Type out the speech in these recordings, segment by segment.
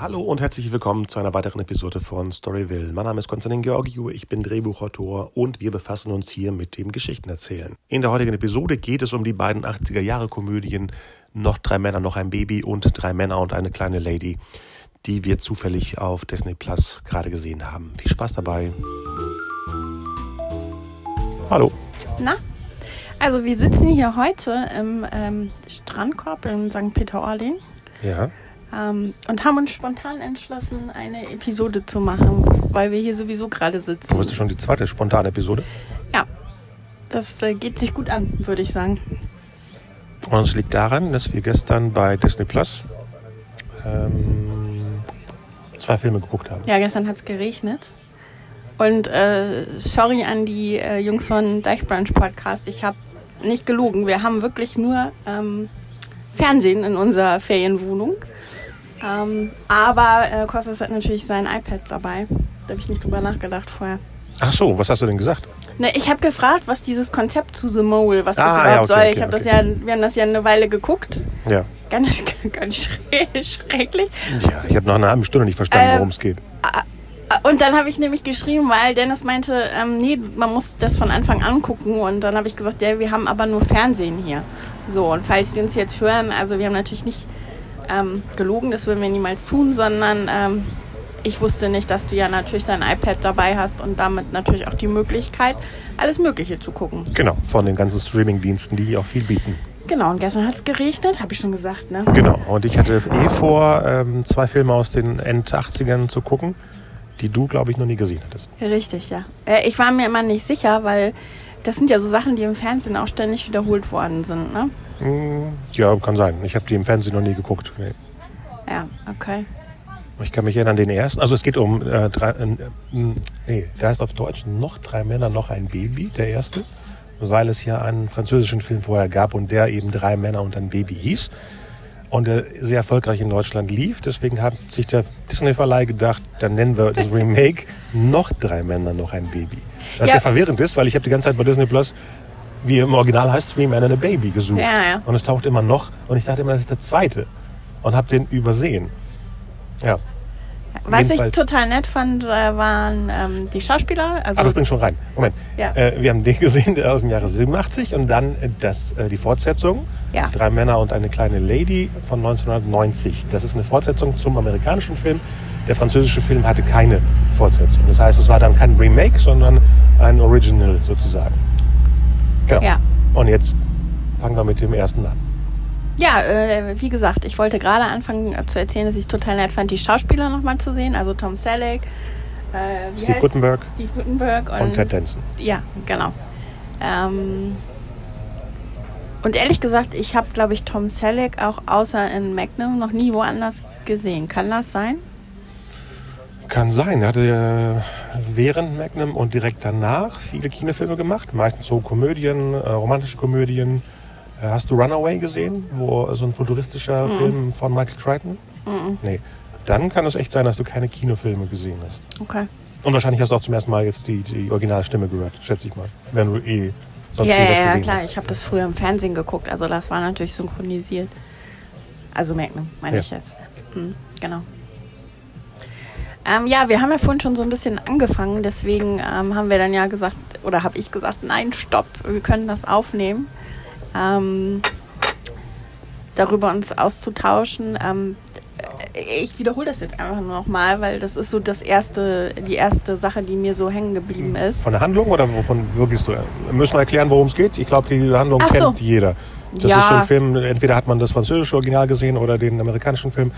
Hallo und herzlich willkommen zu einer weiteren Episode von Storyville. Mein Name ist Konstantin Georgiou, ich bin Drehbuchautor und wir befassen uns hier mit dem Geschichtenerzählen. In der heutigen Episode geht es um die beiden 80er Jahre Komödien Noch drei Männer, noch ein Baby und Drei Männer und eine kleine Lady, die wir zufällig auf Disney Plus gerade gesehen haben. Viel Spaß dabei. Hallo. Na? Also wir sitzen hier heute im ähm, Strandkorb in St. Peter-Ording Ja. Ähm, und haben uns spontan entschlossen, eine Episode zu machen, weil wir hier sowieso gerade sitzen. Du bist schon die zweite spontane Episode. Ja, das äh, geht sich gut an, würde ich sagen. Und es liegt daran, dass wir gestern bei Disney Plus ähm, zwei Filme geguckt haben. Ja, gestern hat es geregnet. Und äh, sorry an die äh, Jungs von Deichbrunch Podcast, ich habe nicht gelogen. Wir haben wirklich nur ähm, Fernsehen in unserer Ferienwohnung. Ähm, aber äh, Kostas hat natürlich sein iPad dabei. Da habe ich nicht drüber nachgedacht vorher. Ach so, was hast du denn gesagt? Ne, ich habe gefragt, was dieses Konzept zu The Mole, was das Ah, überhaupt ja, okay, soll. okay, ich okay. das ja, wir haben das ja eine Weile geguckt. Ja. Ganz, ganz schre- schrecklich. Ja, ich habe nach einer halben Stunde nicht verstanden, Ähm, worum es geht. Und dann habe ich nämlich geschrieben, weil Dennis meinte, ähm, nee, man muss das von Anfang an gucken. Und dann habe ich gesagt, ja, wir haben aber nur Fernsehen hier. So, und falls die uns jetzt hören, also wir haben natürlich nicht ähm, gelogen, das würden wir niemals tun, sondern ähm, ich wusste nicht, dass du ja natürlich dein iPad dabei hast und damit natürlich auch die Möglichkeit, alles Mögliche zu gucken. Genau, von den ganzen Streaming-Diensten, die auch viel bieten. Genau, und gestern hat es geregnet, habe ich schon gesagt, ne? Genau, und ich hatte eh vor, ähm, zwei Filme aus den End-80ern zu gucken, die du, glaube ich, noch nie gesehen hattest. Richtig, ja. Äh, ich war mir immer nicht sicher, weil das sind ja so Sachen, die im Fernsehen auch ständig wiederholt worden sind, ne? Ja, kann sein. Ich habe die im Fernsehen noch nie geguckt. Nee. Ja, okay. Ich kann mich erinnern, den ersten. Also es geht um äh, drei, äh, nee, der heißt auf Deutsch noch drei Männer, noch ein Baby, der erste. Weil es ja einen französischen Film vorher gab und der eben drei Männer und ein Baby hieß. Und der sehr erfolgreich in Deutschland lief. Deswegen hat sich der Disney-Verleih gedacht, dann nennen wir das Remake noch drei Männer, noch ein Baby. Was Ja. ja, verwirrend ist, weil ich habe die ganze Zeit bei Disney Plus, wie im Original heißt, Three Men and a Baby gesucht. Ja, ja. Und es taucht immer noch. Und ich dachte immer, das ist der zweite. Und habe den übersehen. Ja. Was ich Jedenfalls- total nett fand, äh, waren ähm, die Schauspieler. Also, Ach, du springst schon rein. Moment. Ja. Äh, wir haben den gesehen, der aus dem Jahre 87 und dann äh, das, äh, die Fortsetzung. Ja. Drei Männer und eine kleine Lady von 1990. Das ist eine Fortsetzung zum amerikanischen Film. Der französische Film hatte keine Fortsetzung. Das heißt, es war dann kein Remake, sondern ein Original sozusagen. Genau. Ja. Und jetzt fangen wir mit dem ersten an. ja, äh, wie gesagt, ich wollte gerade anfangen äh, zu erzählen, dass ich total nett fand, die Schauspieler nochmal zu sehen. Also Tom Selleck, äh, Steve Guttenberg und, und Ted Danson. Ja, genau. Ähm, und ehrlich gesagt, ich habe, glaube ich, Tom Selleck auch außer in Magnum noch nie woanders gesehen. Kann das sein? Kann sein. Er hatte äh, während Magnum und direkt danach viele Kinofilme gemacht. Meistens so Komödien, äh, romantische Komödien. Äh, hast du Runaway gesehen? Wo so ein futuristischer Film von Michael Crichton? Nee. Dann kann es echt sein, dass du keine Kinofilme gesehen hast. Okay. Und wahrscheinlich hast du auch zum ersten Mal jetzt die, die Originalstimme gehört, schätze ich mal. Wenn du eh sonst Ja, nie ja, was ja, gesehen klar. hast. Ich habe das früher im Fernsehen geguckt. Also das war natürlich synchronisiert. Also Magnum, meine Ja. ich jetzt. Mhm, genau. Ähm, ja, wir haben ja vorhin schon so ein bisschen angefangen. Deswegen ähm, haben wir dann ja gesagt, oder habe ich gesagt, nein, stopp, wir können das aufnehmen. Ähm, darüber uns auszutauschen. Ähm, ich wiederhole das jetzt einfach nur nochmal, weil das ist so das erste, die erste Sache, die mir so hängen geblieben ist. Von der Handlung oder wovon wirkst du? Wir müssen erklären, worum es geht. Ich glaube, die Handlung so. kennt jeder. Das Ja. ist so ein Film, entweder hat man das französische Original gesehen oder den amerikanischen Film.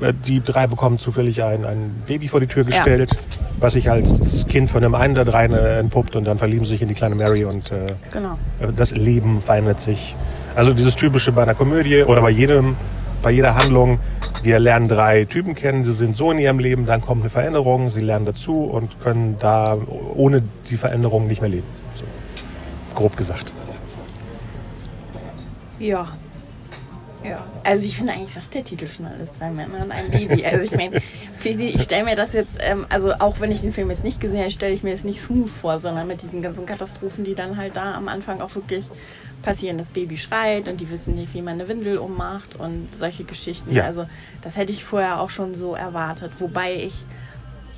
Äh, Die drei bekommen zufällig ein, ein Baby vor die Tür gestellt, was sich als Kind von einem einen der drei äh, entpuppt und dann verlieben sie sich in die kleine Mary und äh, Genau. das Leben verändert sich. Also dieses typische bei einer Komödie oder bei jedem, bei jeder Handlung. Wir lernen drei Typen kennen, sie sind so in ihrem Leben, dann kommt eine Veränderung, sie lernen dazu und können da ohne die Veränderung nicht mehr leben. So. Grob gesagt. Ja. Ja. Also ich finde eigentlich sagt der Titel schon alles drei Männer und ein Baby. Also ich meine, ich stelle mir das jetzt, ähm, also auch wenn ich den Film jetzt nicht gesehen habe, stelle ich mir das nicht smooth vor, sondern mit diesen ganzen Katastrophen, die dann halt da am Anfang auch wirklich passieren, das Baby schreit und die wissen nicht, wie man eine Windel ummacht und solche Geschichten. Ja. Also das hätte ich vorher auch schon so erwartet. Wobei ich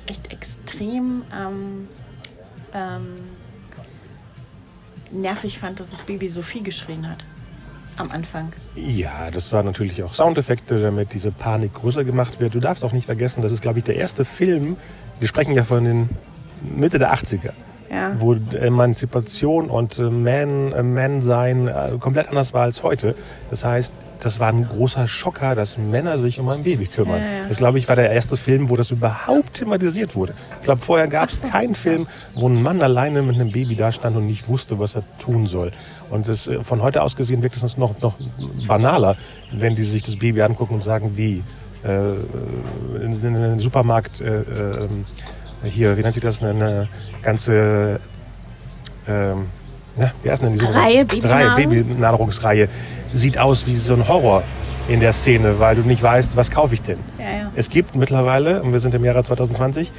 echt extrem ähm, ähm, nervig fand, dass das Baby so viel geschrien hat am Anfang. Ja, das war natürlich auch Soundeffekte, damit diese Panik größer gemacht wird. Du darfst auch nicht vergessen, das ist, glaube ich, der erste Film, wir sprechen ja von den Mitte der 80er, Ja. wo Emanzipation und äh, Man, äh, Man-Sein äh, komplett anders war als heute. Das heißt, das war ein großer Schocker, dass Männer sich um ein Baby kümmern. Ja, ja. Das, glaube ich, war der erste Film, wo das überhaupt thematisiert wurde. Ich glaube, vorher gab es keinen Film, wo ein Mann alleine mit einem Baby da stand und nicht wusste, was er tun soll. Und das, äh, von heute aus gesehen wirkt es noch, noch banaler, wenn die sich das Baby angucken und sagen, wie äh, in, in einem Supermarkt äh, äh, hier, wie nennt sich das, eine ganze ähm, na, wie heißt denn die Reihe, Babynahrung? Reihe, Babynahrungsreihe sieht aus wie so ein Horror in der Szene, weil du nicht weißt, was kaufe ich denn. Ja, ja. Es gibt mittlerweile, und wir sind im Jahre 2020,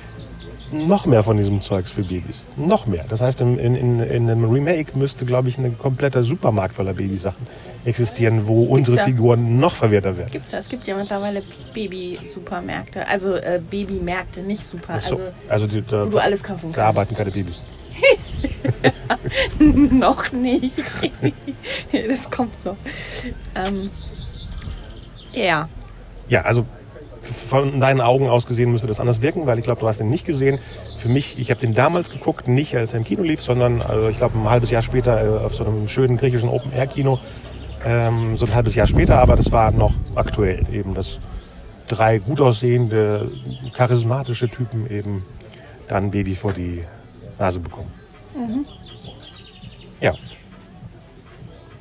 noch mehr von diesem Zeugs für Babys. Noch mehr. Das heißt, in, in, in, in einem Remake müsste, glaube ich, ein kompletter Supermarkt voller Babysachen existieren, wo unsere ja. Figuren noch verwirrter werden. Gibt's ja. Es gibt ja mittlerweile Baby-Supermärkte. Also äh, Babymärkte, nicht Super. So, Also also die, da, wo du alles kaufen da kannst. arbeiten keine Babys. noch nicht. das kommt noch. Ähm, ja. Ja, also von deinen Augen aus gesehen müsste das anders wirken, weil ich glaube, du hast ihn nicht gesehen. Für mich, ich habe den damals geguckt, nicht als er im Kino lief, sondern also ich glaube ein halbes Jahr später äh, auf so einem schönen griechischen Open-Air-Kino. Ähm, so ein halbes Jahr später, aber das war noch aktuell eben, dass drei gut aussehende, charismatische Typen eben dann Baby vor die Nase bekommen. Ja.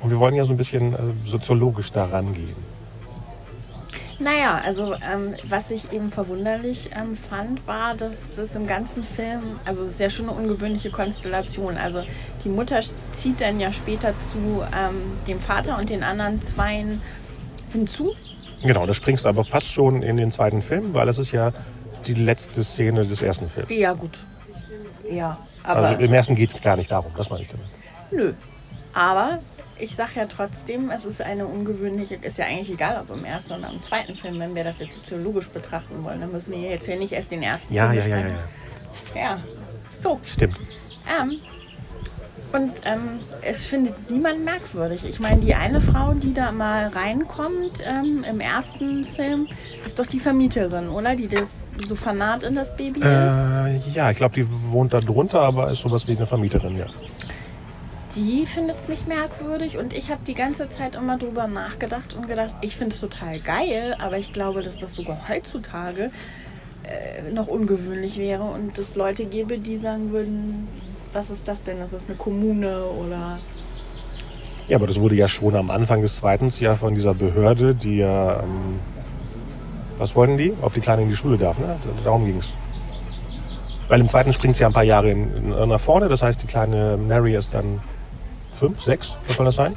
Und wir wollen ja so ein bisschen äh, soziologisch da rangehen. Naja, also ähm, was ich eben verwunderlich ähm, fand, war, dass es im ganzen Film, also es ist ja schon eine ungewöhnliche Konstellation. Also die Mutter zieht dann ja später zu ähm, dem Vater und den anderen Zweien hinzu. Genau, da springst du aber fast schon in den zweiten Film, weil es ist ja die letzte Szene des ersten Films. Ja, gut. Ja, aber Also im ersten geht es gar nicht darum, das meine ich damit. nö. Aber ich sag ja trotzdem, es ist eine ungewöhnliche, ist ja eigentlich egal, ob im ersten oder im zweiten Film, wenn wir das jetzt soziologisch betrachten wollen, dann müssen wir jetzt ja nicht erst den ersten Ja, Film ja, ja, ja, besprechen. ja. Ja, so. Stimmt. Ähm, und ähm, es findet niemand merkwürdig. Ich meine, die eine Frau, die da mal reinkommt ähm, im ersten Film, ist doch die Vermieterin, oder? Die das so fanat in das Baby ist. Äh, ja, ich glaube, die wohnt da drunter, aber ist sowas wie eine Vermieterin, ja. Die findet es nicht merkwürdig und ich habe die ganze Zeit immer drüber nachgedacht und gedacht, ich finde es total geil, aber ich glaube, dass das sogar heutzutage äh, noch ungewöhnlich wäre und es Leute gäbe, die sagen würden, was ist das denn? Ist das eine Kommune oder Ja, aber das wurde ja schon am Anfang des zweiten ja von dieser Behörde, die ja. Ähm, was wollten die? Ob die Kleine in die Schule darf, ne? Darum ging es. Weil im zweiten springt sie ja ein paar Jahre in, in, nach vorne, das heißt, die kleine Mary ist dann fünf, sechs, was soll das sein?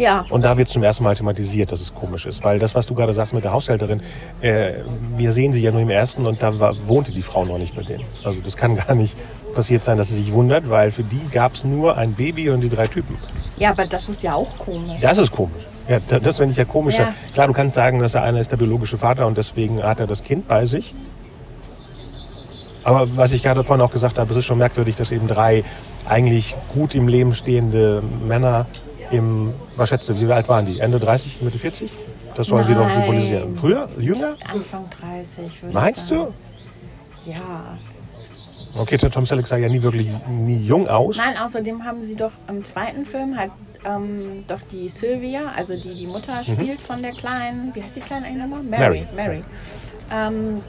Ja, Und da wird zum ersten Mal thematisiert, dass es komisch ist. Weil das, was du gerade sagst mit der Haushälterin, äh, wir sehen sie ja nur im ersten und da war, wohnte die Frau noch nicht mit denen. Also das kann gar nicht passiert sein, dass sie sich wundert, weil für die gab es nur ein Baby und die drei Typen. ja, aber das ist ja auch komisch. Das ist komisch. Ja, da- das finde ich ja komisch. Ja. Klar, du kannst sagen, dass er einer ist der biologische Vater und deswegen hat er das Kind bei sich. Aber was ich gerade vorhin auch gesagt habe, es ist schon merkwürdig, dass eben drei eigentlich gut im Leben stehende Männer im, was schätzt du, wie alt waren die? Ende 30, Mitte 40? Das sollen die doch Nein. symbolisieren. Früher? Jünger? Anfang 30, würde Meinst ich du? sagen. Ja. Okay, Tom Selleck sah ja nie wirklich nie jung aus. Nein, außerdem haben sie doch im zweiten Film halt ähm, doch die Sylvia, also die die Mutter spielt von der kleinen, wie heißt die kleine eigentlich nochmal? Mary. Mary. Mary. Ähm,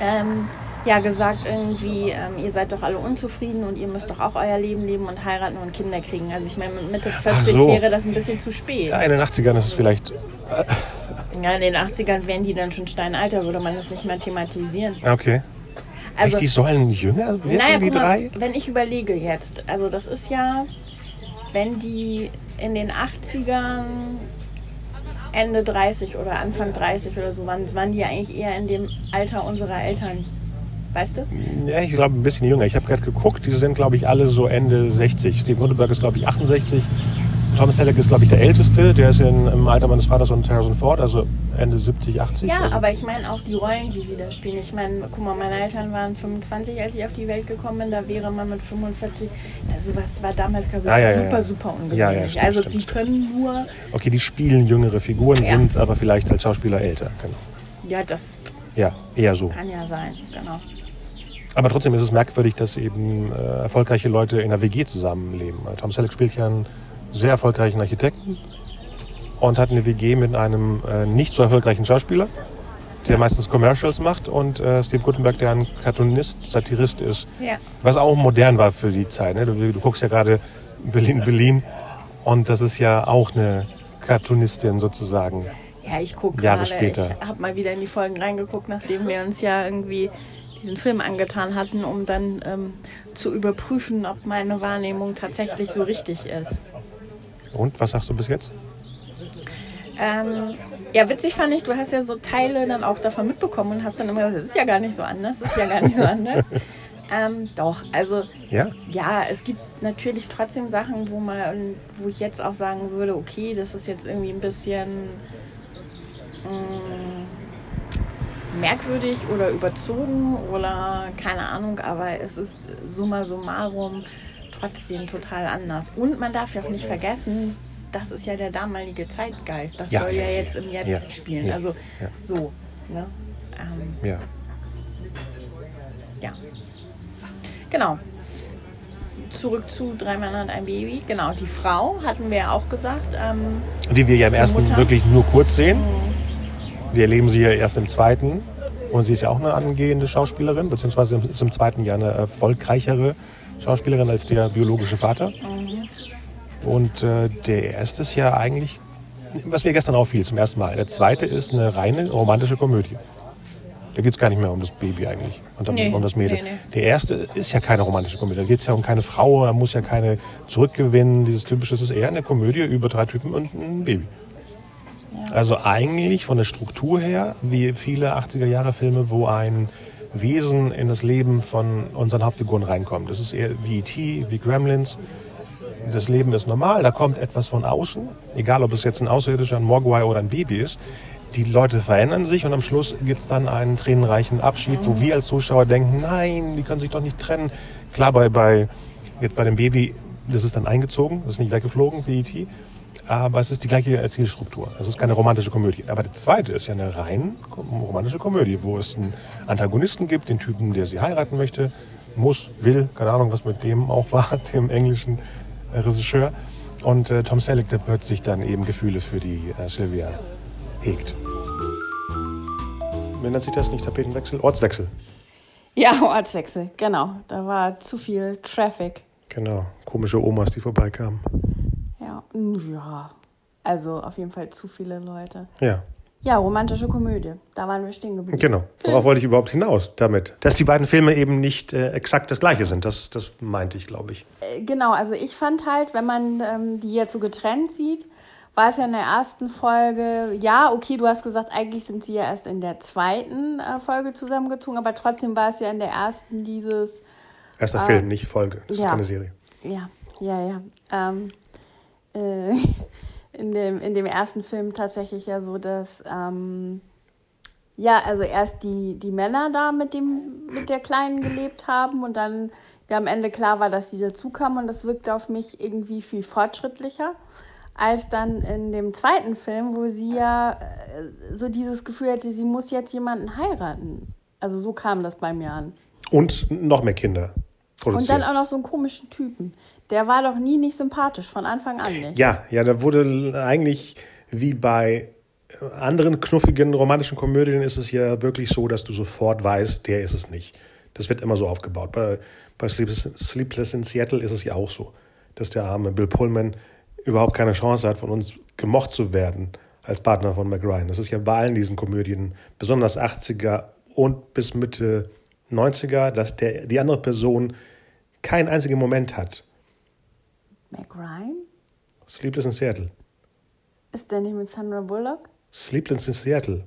ähm, ja, gesagt irgendwie, ähm, ihr seid doch alle unzufrieden und ihr müsst doch auch euer Leben leben und heiraten und Kinder kriegen. Also ich meine, mit Mitte 40 so. wäre das ein bisschen zu spät. Ja, in den 80ern ist es vielleicht. Ja, in den 80ern wären die dann schon steinalter, würde man das nicht mehr thematisieren. Okay. Also, Echt, die sollen jünger werden, naja, die mal, drei? wenn ich überlege jetzt, also das ist ja, wenn die in den 80ern Ende 30 oder Anfang 30 oder so waren, waren die ja eigentlich eher in dem Alter unserer Eltern. Weißt du? Ja, ich glaube ein bisschen jünger. Ich habe gerade geguckt, diese sind, glaube ich, alle so Ende 60. Steve Gutenberg ist, glaube ich, 68. Thomas Selleck ist, glaube ich, der Älteste. Der ist in, im Alter meines Vaters und Harrison Ford, also Ende 70, 80. Ja, also, aber ich meine auch die Rollen, die sie da spielen. Ich meine, guck mal, meine Eltern waren 25, als ich auf die Welt gekommen bin. Da wäre man mit 45. Also was war damals, glaube ich, Ah, ja, super, ja. super ungewöhnlich. Ja, also stimmt, die stimmt. können nur, Okay, die spielen jüngere Figuren, sind aber vielleicht als Schauspieler älter. Genau. ja, das Ja, eher so. kann ja sein, genau. Aber trotzdem ist es merkwürdig, dass eben äh, erfolgreiche Leute in einer WG zusammenleben. Äh, Tom Selleck spielt ja einen sehr erfolgreichen Architekten und hat eine WG mit einem äh, nicht so erfolgreichen Schauspieler, der meistens Commercials macht und äh, Steve Gutenberg, der ein Cartoonist, Satirist ist. Ja. Was auch modern war für die Zeit. Ne? Du, du guckst ja gerade Berlin, Berlin und das ist ja auch eine Cartoonistin sozusagen. Ja, ich gucke Jahre gerade, später. ich habe mal wieder in die Folgen reingeguckt, nachdem wir uns ja irgendwie diesen Film angetan hatten, um dann ähm, zu überprüfen, ob meine Wahrnehmung tatsächlich so richtig ist. Und was sagst du bis jetzt? Ähm, ja, witzig fand ich, du hast ja so Teile dann auch davon mitbekommen und hast dann immer gesagt, es ist ja gar nicht so anders, es ist ja gar nicht so anders. ähm, doch, also Ja? ja, es gibt natürlich trotzdem Sachen, wo man, wo ich jetzt auch sagen würde, okay, das ist jetzt irgendwie ein bisschen mm, merkwürdig oder überzogen oder keine Ahnung, aber es ist summa summarum trotzdem total anders. Und man darf ja auch nicht vergessen, das ist ja der damalige Zeitgeist. Das Ja, soll ja, ja, jetzt im Jetzt ja, spielen. ja, also so. Ne? Ähm, Ja. ja. Genau. Zurück zu Drei Männer und ein Baby. Genau, die Frau hatten wir ja auch gesagt. Ähm, Die wir ja im ersten Mutter. wirklich nur kurz sehen. Wir erleben sie ja erst im zweiten. Und sie ist ja auch eine angehende Schauspielerin, beziehungsweise ist im zweiten Jahr eine erfolgreichere Schauspielerin als der biologische Vater. Und äh, der erste ist ja eigentlich, was mir gestern auffiel zum ersten Mal. Der zweite ist eine reine romantische Komödie. Da geht es gar nicht mehr um das Baby eigentlich und um, Nee, um das Mädel. nee, nee. Der erste ist ja keine romantische Komödie. Da geht es ja um keine Frau, er muss ja keine zurückgewinnen. Dieses typische, es ist eher eine Komödie über drei Typen und ein Baby. Also eigentlich von der Struktur her, wie viele 80er-Jahre-Filme, wo ein Wesen in das Leben von unseren Hauptfiguren reinkommt. Das ist eher wie E.T., wie Gremlins. Das Leben ist normal, da kommt etwas von außen, egal ob es jetzt ein Außerirdischer, ein Mogwai oder ein Baby ist. Die Leute verändern sich und am Schluss gibt es dann einen tränenreichen Abschied, wo wir als Zuschauer denken, nein, die können sich doch nicht trennen. Klar, bei, bei, jetzt bei dem Baby, das ist dann eingezogen, das ist nicht weggeflogen wie E.T., aber es ist die gleiche Erzählstruktur. Es ist keine romantische Komödie. Aber der zweite ist ja eine rein romantische Komödie, wo es einen Antagonisten gibt, den Typen, der sie heiraten möchte, muss, will, keine Ahnung, was mit dem auch war, dem englischen äh, Regisseur. Und äh, Tom Selleck, der plötzlich dann eben Gefühle für die äh, Sylvia hegt. Wie nennt sich das nicht Tapetenwechsel? Ortswechsel. ja, Ortswechsel, genau. Da war zu viel Traffic. Genau. Komische Omas, die vorbeikamen. Ja, ja. Also auf jeden Fall zu viele Leute. Ja. Ja, romantische Komödie. Da waren wir stehen geblieben. Genau. Worauf wollte ich überhaupt hinaus damit? Dass die beiden Filme eben nicht äh, exakt das gleiche sind. Das, das meinte ich, glaube ich. Äh, Genau, also ich fand halt, wenn man ähm, die jetzt so getrennt sieht, war es ja in der ersten Folge, ja, okay, du hast gesagt, eigentlich sind sie ja erst in der zweiten äh, Folge zusammengezogen, aber trotzdem war es ja in der ersten dieses, Erster Film, nicht Folge. Das ja. ist keine Serie. ja, ja, ja, ähm, äh, in, dem, in dem ersten Film tatsächlich ja so, dass, ähm, ja, also erst die, die Männer da mit, dem, mit der Kleinen gelebt haben und dann ja am Ende klar war, dass die dazukamen und das wirkte auf mich irgendwie viel fortschrittlicher als dann in dem zweiten Film, wo sie ja äh, so dieses Gefühl hatte, sie muss jetzt jemanden heiraten. Also so kam das bei mir an. Und noch mehr Kinder Und produzieren. dann auch noch so einen komischen Typen. Der war doch nie nicht sympathisch, von Anfang an nicht. ja, ja, da wurde eigentlich wie bei äh, anderen knuffigen romantischen Komödien ist es ja wirklich so, dass du sofort weißt, der ist es nicht. Das wird immer so aufgebaut. Bei, bei Sleepless, Sleepless in Seattle ist es ja auch so, dass der arme Bill Pullman überhaupt keine Chance hat, von uns gemocht zu werden als Partner von Mac Ryan. Das ist ja bei allen diesen Komödien, besonders 80er und bis Mitte 90er, dass der, die andere Person keinen einzigen Moment hat. Mac Ryan? Sleepless in Seattle. Ist der nicht mit Sandra Bullock? Sleepless in Seattle.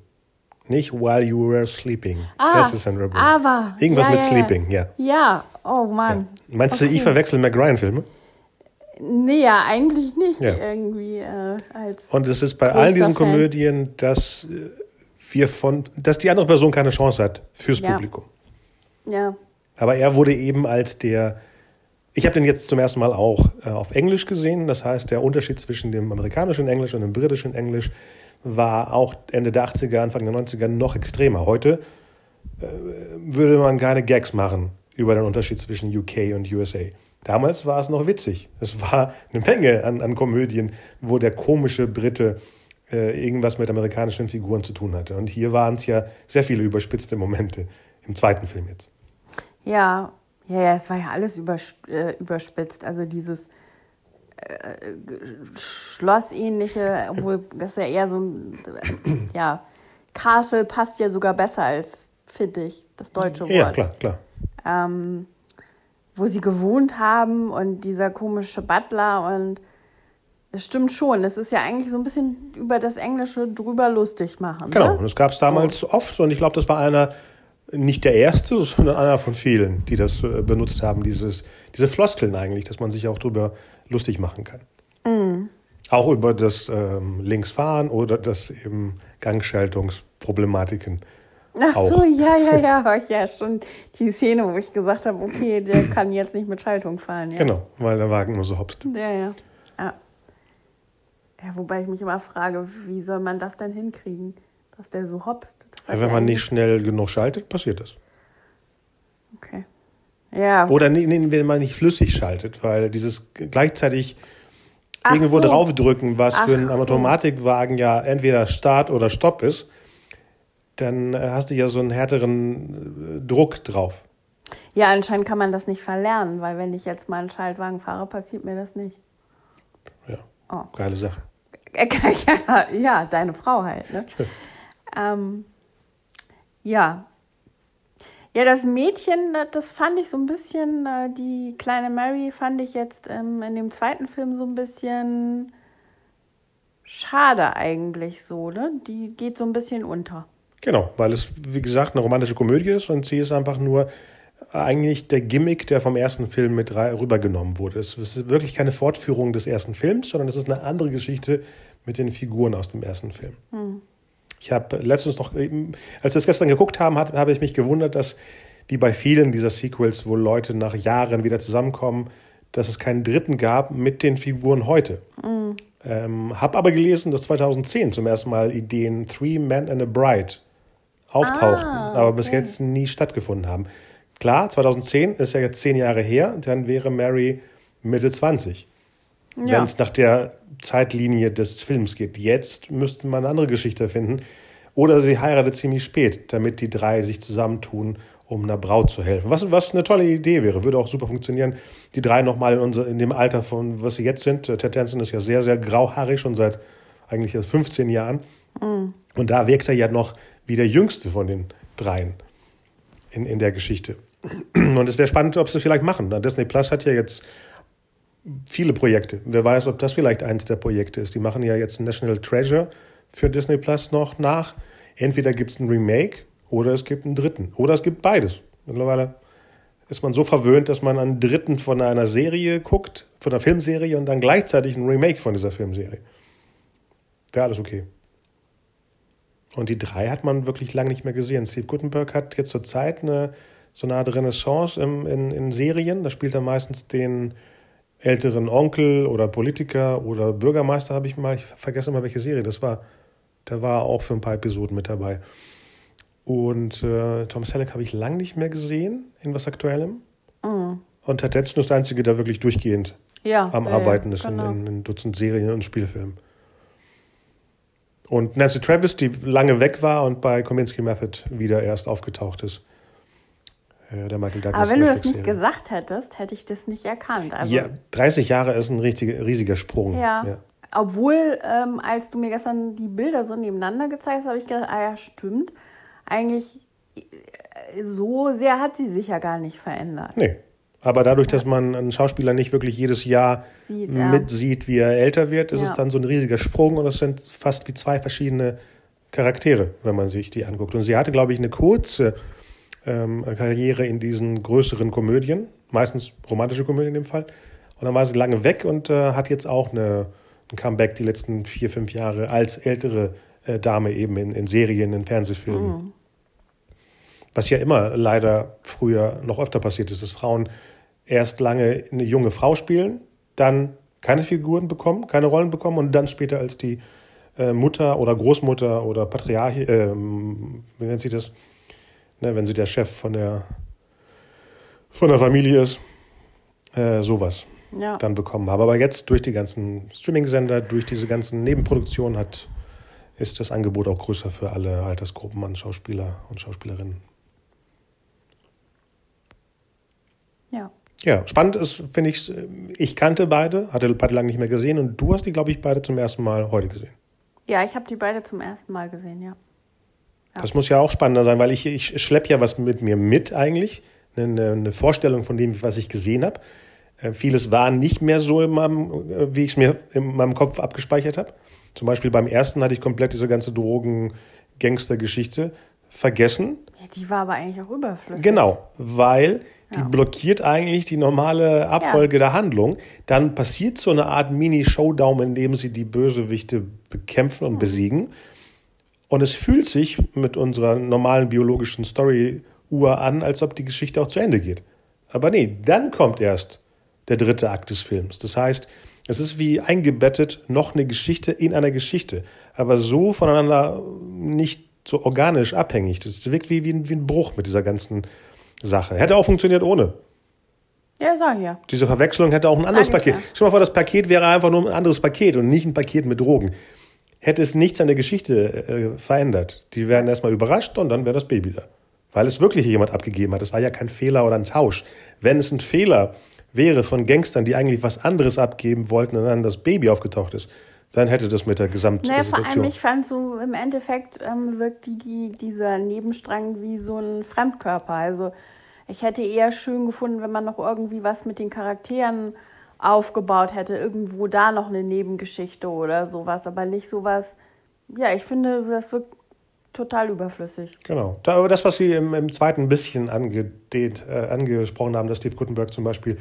Nicht while you were sleeping. Ah, das ist Sandra Bullock. aber. Irgendwas ja, mit ja, Sleeping, ja. Ja, oh Mann. Meinst du, Okay. ich verwechsel Mac Ryan-Filme? Nee, ja, eigentlich nicht Ja. irgendwie äh, als. Und es ist bei allen diesen. Komödien, dass äh, wir von, dass die andere Person keine Chance hat fürs Ja. Publikum. Ja. Aber er wurde eben als der. Ich habe den jetzt zum ersten Mal auch äh, auf Englisch gesehen. Das heißt, der Unterschied zwischen dem amerikanischen Englisch und dem britischen Englisch war auch Ende der 80er, Anfang der 90er noch extremer. Heute äh, würde man keine Gags machen über den Unterschied zwischen UK und USA. Damals war es noch witzig. Es war eine Menge an, an Komödien, wo der komische Brite äh, irgendwas mit amerikanischen Figuren zu tun hatte. Und hier waren es ja sehr viele überspitzte Momente im zweiten Film jetzt. Ja, ja, ja, es war ja alles äh, überspitzt. Also dieses äh, Schlossähnliche, obwohl das ja eher so ein, äh, ja, Castle passt ja sogar besser als, finde ich, das deutsche Wort. Ja, klar, klar. Ähm, wo sie gewohnt haben und dieser komische Butler und es stimmt schon, es ist ja eigentlich so ein bisschen über das Englische drüber lustig machen. Genau, Ne? und das gab es damals oft und ich glaube, das war einer, nicht der erste, sondern einer von vielen, die das äh, benutzt haben, dieses, diese Floskeln eigentlich, dass man sich auch drüber lustig machen kann. Mhm. Auch über das ähm, Linksfahren oder das eben Gangschaltungsproblematiken. Ach auch. so, ja, ja, ja, ja, schon die Szene, wo ich gesagt habe, okay, der kann jetzt nicht mit Schaltung fahren. Ja. Genau, weil der Wagen immer so hopst. Ja, ja. Ja. Ja, wobei ich mich immer frage, wie soll man das denn hinkriegen, dass der so hopst? Wenn man nicht schnell genug schaltet, passiert das. Okay. Ja. Oder nee, nee, wenn man nicht flüssig schaltet, weil dieses gleichzeitig Ach irgendwo so. draufdrücken, was Ach für einen so. Automatikwagen ja entweder Start oder Stopp ist, dann äh, hast du ja so einen härteren äh, Druck drauf. Ja, anscheinend kann man das nicht verlernen, weil wenn ich jetzt mal einen Schaltwagen fahre, passiert mir das nicht. Ja, Oh. geile Sache. Ja, ja deine Frau halt, ne? ähm, ja. Ja, das Mädchen, das- fand ich so ein bisschen, äh, die kleine Mary fand ich jetzt ähm, in dem zweiten Film so ein bisschen schade eigentlich so, ne? Die geht so ein bisschen unter. Genau, weil es, wie gesagt, eine romantische Komödie ist und sie ist einfach nur eigentlich der Gimmick, der vom ersten Film mit rübergenommen wurde. Es ist wirklich keine Fortführung des ersten Films, sondern es ist eine andere Geschichte mit den Figuren aus dem ersten Film. Ich habe letztens noch, eben, als wir es gestern geguckt haben, hat, habe ich mich gewundert, dass wie bei vielen dieser Sequels, wo Leute nach Jahren wieder zusammenkommen, dass es keinen dritten gab mit den Figuren heute. Ähm, habe aber gelesen, dass 2010 zum ersten Mal Ideen Three Men and a Bride auftauchten, Ah, aber bis okay. jetzt nie stattgefunden haben. Klar, 2010 ist ja jetzt zehn Jahre her, dann wäre Mary Mitte 20 wenn Ja. es nach der Zeitlinie des Films geht. Jetzt müsste man eine andere Geschichte finden. Oder sie heiratet ziemlich spät, damit die drei sich zusammentun, um einer Braut zu helfen. Was, was eine tolle Idee wäre, würde auch super funktionieren. Die drei nochmal in, unser, in dem Alter von, was sie jetzt sind. Ted Danson ist ja sehr, sehr grauhaarig, schon seit eigentlich erst 15 Jahren. Und da wirkt er ja noch wie der Jüngste von den dreien in, in der Geschichte. Und es wäre spannend, ob sie das vielleicht machen. Disney Plus hat ja jetzt viele Projekte. Wer weiß, ob das vielleicht eins der Projekte ist. Die machen ja jetzt National Treasure für Disney Plus noch nach. Entweder gibt es ein Remake oder es gibt einen dritten. Oder es gibt beides. Mittlerweile ist man so verwöhnt, dass man einen dritten von einer Serie guckt, von einer Filmserie und dann gleichzeitig ein Remake von dieser Filmserie. Wäre alles okay. Und die drei hat man wirklich lange nicht mehr gesehen. Steve Guttenberg hat jetzt zur Zeit eine, so eine Art Renaissance im, in, in Serien. Da spielt er meistens den älteren Onkel oder Politiker oder Bürgermeister, habe ich mal, ich vergesse immer, welche Serie das war. Der war auch für ein paar Episoden mit dabei. Und äh, Tom Selleck habe ich lange nicht mehr gesehen in was Aktuellem. Und Ted Danson ist der Einzige, der wirklich durchgehend Ja, am ja, Arbeiten ist genau. in, in, in Dutzend Serien und Spielfilmen. Und Nancy Travis, die lange weg war und bei Kominsky Method wieder erst aufgetaucht ist. Äh, der Michael Douglas Aber wenn du das nicht gesagt hättest, hätte ich das nicht erkannt. Also, ja, 30 Jahre ist ein riesiger, riesiger Sprung. Ja. Ja. Obwohl, ähm, als du mir gestern die Bilder so nebeneinander gezeigt hast, habe ich gedacht, ah ja, stimmt. Eigentlich äh, so sehr hat sie sich ja gar nicht verändert. Nee. Aber dadurch, dass man einen Schauspieler nicht wirklich jedes Jahr Sieht, ja. mitsieht, wie er älter wird, ist Ja. es dann so ein riesiger Sprung und es sind fast wie zwei verschiedene Charaktere, wenn man sich die anguckt. Und sie hatte, glaube ich, eine kurze ähm, Karriere in diesen größeren Komödien, meistens romantische Komödien in dem Fall. Und dann war sie lange weg und äh, hat jetzt auch eine, ein Comeback die letzten vier, fünf Jahre als ältere äh, Dame eben in, in Serien, in Fernsehfilmen. Mhm. Was ja immer leider früher noch öfter passiert ist, dass Frauen erst lange eine junge Frau spielen, dann keine Figuren bekommen, keine Rollen bekommen und dann später als die äh, Mutter oder Großmutter oder Patriarch, äh, wie nennt sie das, ne, wenn sie der Chef von der, von der Familie ist, äh, sowas ja. dann bekommen habe. Aber jetzt durch die ganzen Streaming-Sender, durch diese ganzen Nebenproduktionen hat, ist das Angebot auch größer für alle Altersgruppen an Schauspieler und Schauspielerinnen. Ja. Ja, spannend ist, finde ich, ich kannte beide, hatte beide lange nicht mehr gesehen und du hast die, glaube ich, beide zum ersten Mal heute gesehen. Ja, ich habe die beide zum ersten Mal gesehen, ja. Ja. Das muss ja auch spannender sein, weil ich, ich schleppe ja was mit mir mit eigentlich, eine, eine Vorstellung von dem, was ich gesehen habe. Äh, vieles war nicht mehr so, in meinem, äh, wie ich es mir in meinem Kopf abgespeichert habe. Zum Beispiel beim ersten hatte ich komplett diese ganze Drogen-Gangster-Geschichte vergessen. Ja, die war aber eigentlich auch überflüssig. Genau, weil die ja. blockiert eigentlich die normale Abfolge ja. der Handlung. Dann passiert so eine Art Mini-Showdown, in dem sie die Bösewichte bekämpfen und mhm. besiegen. Und es fühlt sich mit unserer normalen biologischen Story-Uhr an, als ob die Geschichte auch zu Ende geht. Aber nee, dann kommt erst der dritte Akt des Films. Das heißt, es ist wie eingebettet noch eine Geschichte in einer Geschichte, aber so voneinander nicht so organisch abhängig. Das wirkt wie, wie, ein, wie ein Bruch mit dieser ganzen Sache. Hätte auch funktioniert ohne. Ja, sag ja. Diese Verwechslung hätte auch ein anderes Paket. Ja. Stell dir mal vor, das Paket wäre einfach nur ein anderes Paket und nicht ein Paket mit Drogen. Hätte es nichts an der Geschichte äh, verändert. Die wären erstmal überrascht und dann wäre das Baby da. Weil es wirklich jemand abgegeben hat. Es war ja kein Fehler oder ein Tausch. Wenn es ein Fehler wäre von Gangstern, die eigentlich was anderes abgeben wollten und dann das Baby aufgetaucht ist, dann hätte das mit der Gesamtsituation... Naja, vor allem, ich fand so, im Endeffekt ähm, wirkt die, dieser Nebenstrang wie so ein Fremdkörper. Also ich hätte eher schön gefunden, wenn man noch irgendwie was mit den Charakteren aufgebaut hätte, irgendwo da noch eine Nebengeschichte oder sowas, aber nicht sowas, ja, ich finde, das wirkt total überflüssig. Genau. Aber das, was Sie im, im zweiten bisschen angedehnt, äh, angesprochen haben, dass Steve Gutenberg zum Beispiel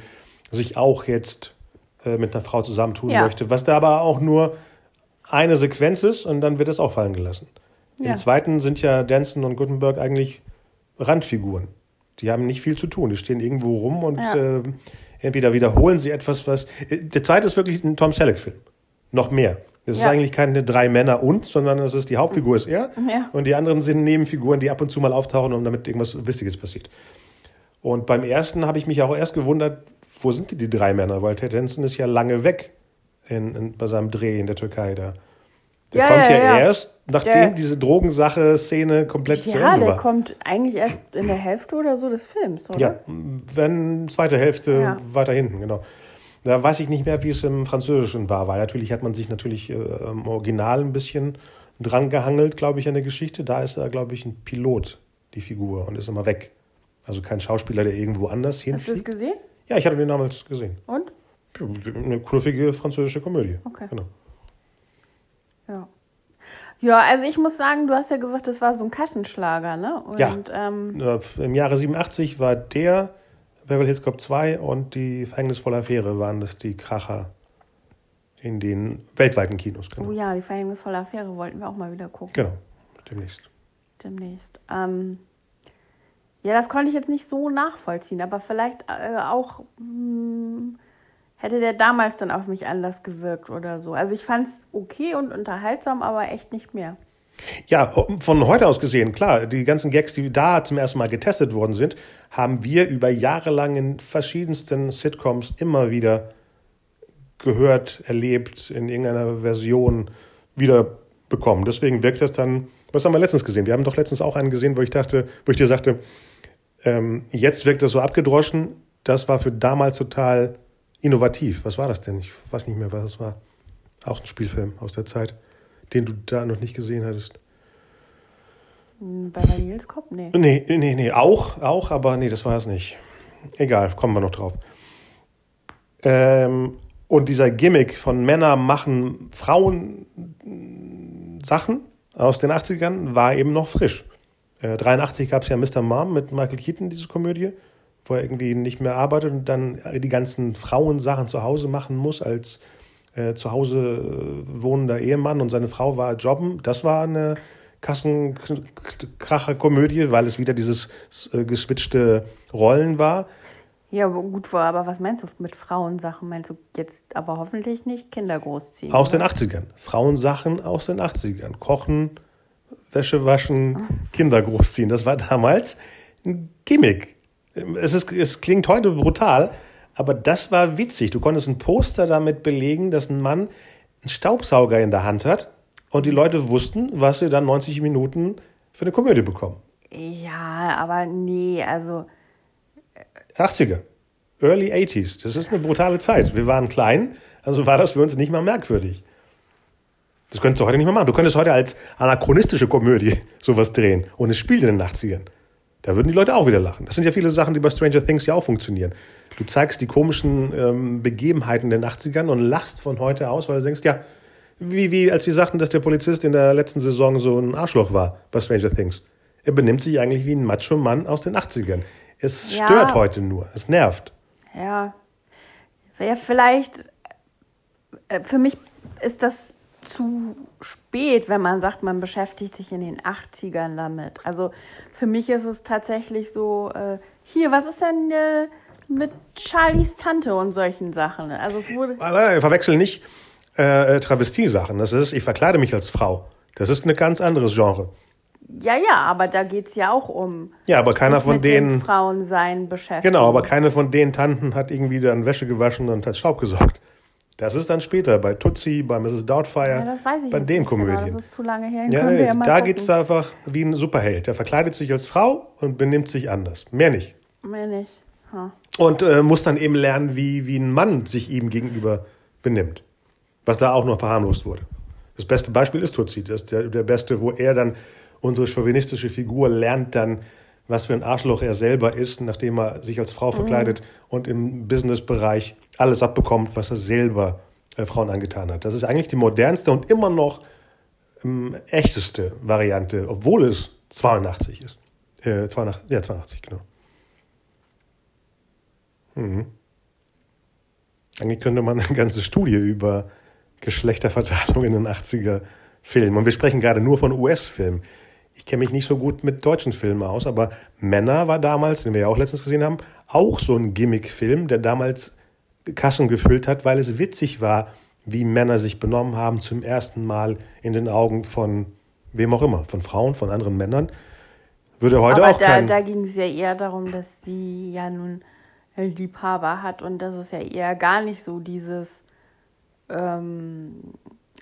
sich auch jetzt äh, mit einer Frau zusammentun ja. möchte, was da aber auch nur eine Sequenz ist und dann wird es auch fallen gelassen. Ja. Im zweiten sind ja Danson und Gutenberg eigentlich Randfiguren. Die haben nicht viel zu tun. Die stehen irgendwo rum und ja. äh, entweder wiederholen sie etwas, was. Äh, der zweite ist wirklich ein Tom Selleck-Film. Noch mehr. Es ja. ist eigentlich keine drei Männer und, sondern es ist die Hauptfigur ist er ja. und die anderen sind Nebenfiguren, die ab und zu mal auftauchen und damit irgendwas Wichtiges passiert. Und beim ersten habe ich mich auch erst gewundert, wo sind die, die drei Männer? Weil Ted Henson ist ja lange weg in, in, bei seinem Dreh in der Türkei da. Der ja, kommt ja, ja, erst, nachdem der, diese Drogensache-Szene komplett zu Ende war. Ja, der kommt eigentlich erst in der Hälfte oder so des Films, oder? Ja, wenn zweite Hälfte weiter hinten, genau. Da weiß ich nicht mehr, wie es im Französischen war, weil natürlich hat man sich natürlich äh, im Original ein bisschen dran gehangelt, glaube ich, an der Geschichte. Da ist er, glaube ich, ein Pilot, die Figur, und ist immer weg. Also kein Schauspieler, der irgendwo anders hinfliegt. Hast du es gesehen? Ja, ich hatte den damals gesehen. Und? Eine knuffige französische Komödie. Okay. Genau. Ja. Ja, also ich muss sagen, du hast ja gesagt, das war so ein Kassenschlager, ne? Und, ja. Ähm, Im Jahre 87 war der Beverly Hills Cop 2 und die Verhängnisvolle Affäre waren das die Kracher in den weltweiten Kinos. Genau. Oh ja, die Verhängnisvolle Affäre wollten wir auch mal wieder gucken. Genau, demnächst. Demnächst. Ähm, ja, das konnte ich jetzt nicht so nachvollziehen, aber vielleicht äh, auch mh, hm, hätte der damals dann auf mich anders gewirkt oder so. Also ich fand es okay und unterhaltsam, aber echt nicht mehr. Ja, von heute aus gesehen, klar, die ganzen Gags, die da zum ersten Mal getestet worden sind, haben wir über Jahre lang in verschiedensten Sitcoms immer wieder gehört, erlebt, in irgendeiner Version wieder bekommen. Deswegen wirkt das dann, was haben wir letztens gesehen? Wir haben doch letztens auch einen gesehen, wo ich dachte, wo ich dir sagte, ähm, jetzt wirkt das so abgedroschen. Das war für damals total innovativ. Was war das denn? Ich weiß nicht mehr, was es war. Auch ein Spielfilm aus der Zeit, den du da noch nicht gesehen hattest. Hm, bei Daniels Kopf? Nee. Nee, nee, nee. Auch, auch, aber nee, das war es nicht. Egal, kommen wir noch drauf. Ähm, und dieser Gimmick von Männer machen Frauen Sachen, aus den 80ern war eben noch frisch. Äh, 83 gab es ja Mr. Mom mit Michael Keaton, diese Komödie, wo er irgendwie nicht mehr arbeitet und dann die ganzen Frauensachen zu Hause machen muss als äh, zu Hause äh, wohnender Ehemann und seine Frau war jobben. Das war eine Kassenkracher-Komödie, weil es wieder dieses äh, geswitchte Rollen war. Ja, gut, aber was meinst du mit Frauensachen? Meinst du jetzt aber hoffentlich nicht Kinder großziehen? Aus oder? den 80ern. Frauensachen aus den 80ern. Kochen, Wäsche waschen, Kinder großziehen. Das war damals ein Gimmick. Es, ist, es klingt heute brutal, aber das war witzig. Du konntest ein Poster damit belegen, dass ein Mann einen Staubsauger in der Hand hat und die Leute wussten, was sie dann 90 Minuten für eine Komödie bekommen. Ja, aber nee, also. 80er, Early 80s. Das ist eine brutale Zeit. Wir waren klein, also war das für uns nicht mal merkwürdig. Das könntest du heute nicht mehr machen. Du könntest heute als anachronistische Komödie sowas drehen und es spielt in den 80ern. Da würden die Leute auch wieder lachen. Das sind ja viele Sachen, die bei Stranger Things ja auch funktionieren. Du zeigst die komischen ähm, Begebenheiten den 80ern und lachst von heute aus, weil du denkst, ja, wie, wie als wir sagten, dass der Polizist in der letzten Saison so ein Arschloch war bei Stranger Things. Er benimmt sich eigentlich wie ein Macho-Mann aus den 80ern. Es ja. stört heute nur, es nervt. Ja. Ja, vielleicht, äh, für mich ist das zu spät, wenn man sagt, man beschäftigt sich in den 80ern damit. Also für mich ist es tatsächlich so, äh, hier, was ist denn äh, mit Charlies Tante und solchen Sachen? Also es wurde. Aber, verwechsel nicht äh, Travestie-Sachen. Das ist, ich verkleide mich als Frau. Das ist ein ganz anderes Genre. Ja, ja, aber da geht es ja auch um. Ja, aber keiner von mit denen. Frauen sein beschäftigt. Genau, aber keine von den Tanten hat irgendwie dann Wäsche gewaschen und hat Staub gesorgt. Das ist dann später bei Tutsi, bei Mrs. Doubtfire, ja, das weiß ich bei den. Komödien. Genau, das ist zu lange her. Ja, nee, ja da geht es einfach wie ein Superheld. Der verkleidet sich als Frau und benimmt sich anders. Mehr nicht. Mehr nicht. Huh. Und äh, muss dann eben lernen, wie, wie ein Mann sich ihm gegenüber benimmt. Was da auch noch verharmlost wurde. Das beste Beispiel ist Tutsi. Das ist der, der beste, wo er dann, unsere chauvinistische Figur, lernt dann, was für ein Arschloch er selber ist, nachdem er sich als Frau verkleidet mhm. und im Businessbereich alles abbekommt, was er selber äh, Frauen angetan hat. Das ist eigentlich die modernste und immer noch ähm, echteste Variante, obwohl es 82 ist. Äh, 82, ja, 82, genau. Mhm. Eigentlich könnte man eine ganze Studie über Geschlechterverteilung in den 80er Filmen. Und wir sprechen gerade nur von US-Filmen. Ich kenne mich nicht so gut mit deutschen Filmen aus, aber Männer war damals, den wir ja auch letztens gesehen haben, auch so ein Gimmick-Film, der damals Kassen gefüllt hat, weil es witzig war, wie Männer sich benommen haben zum ersten Mal in den Augen von wem auch immer, von Frauen, von anderen Männern. Würde heute Aber auch da, da ging es ja eher darum, dass sie ja nun Liebhaber hat und das ist ja eher gar nicht so dieses ähm,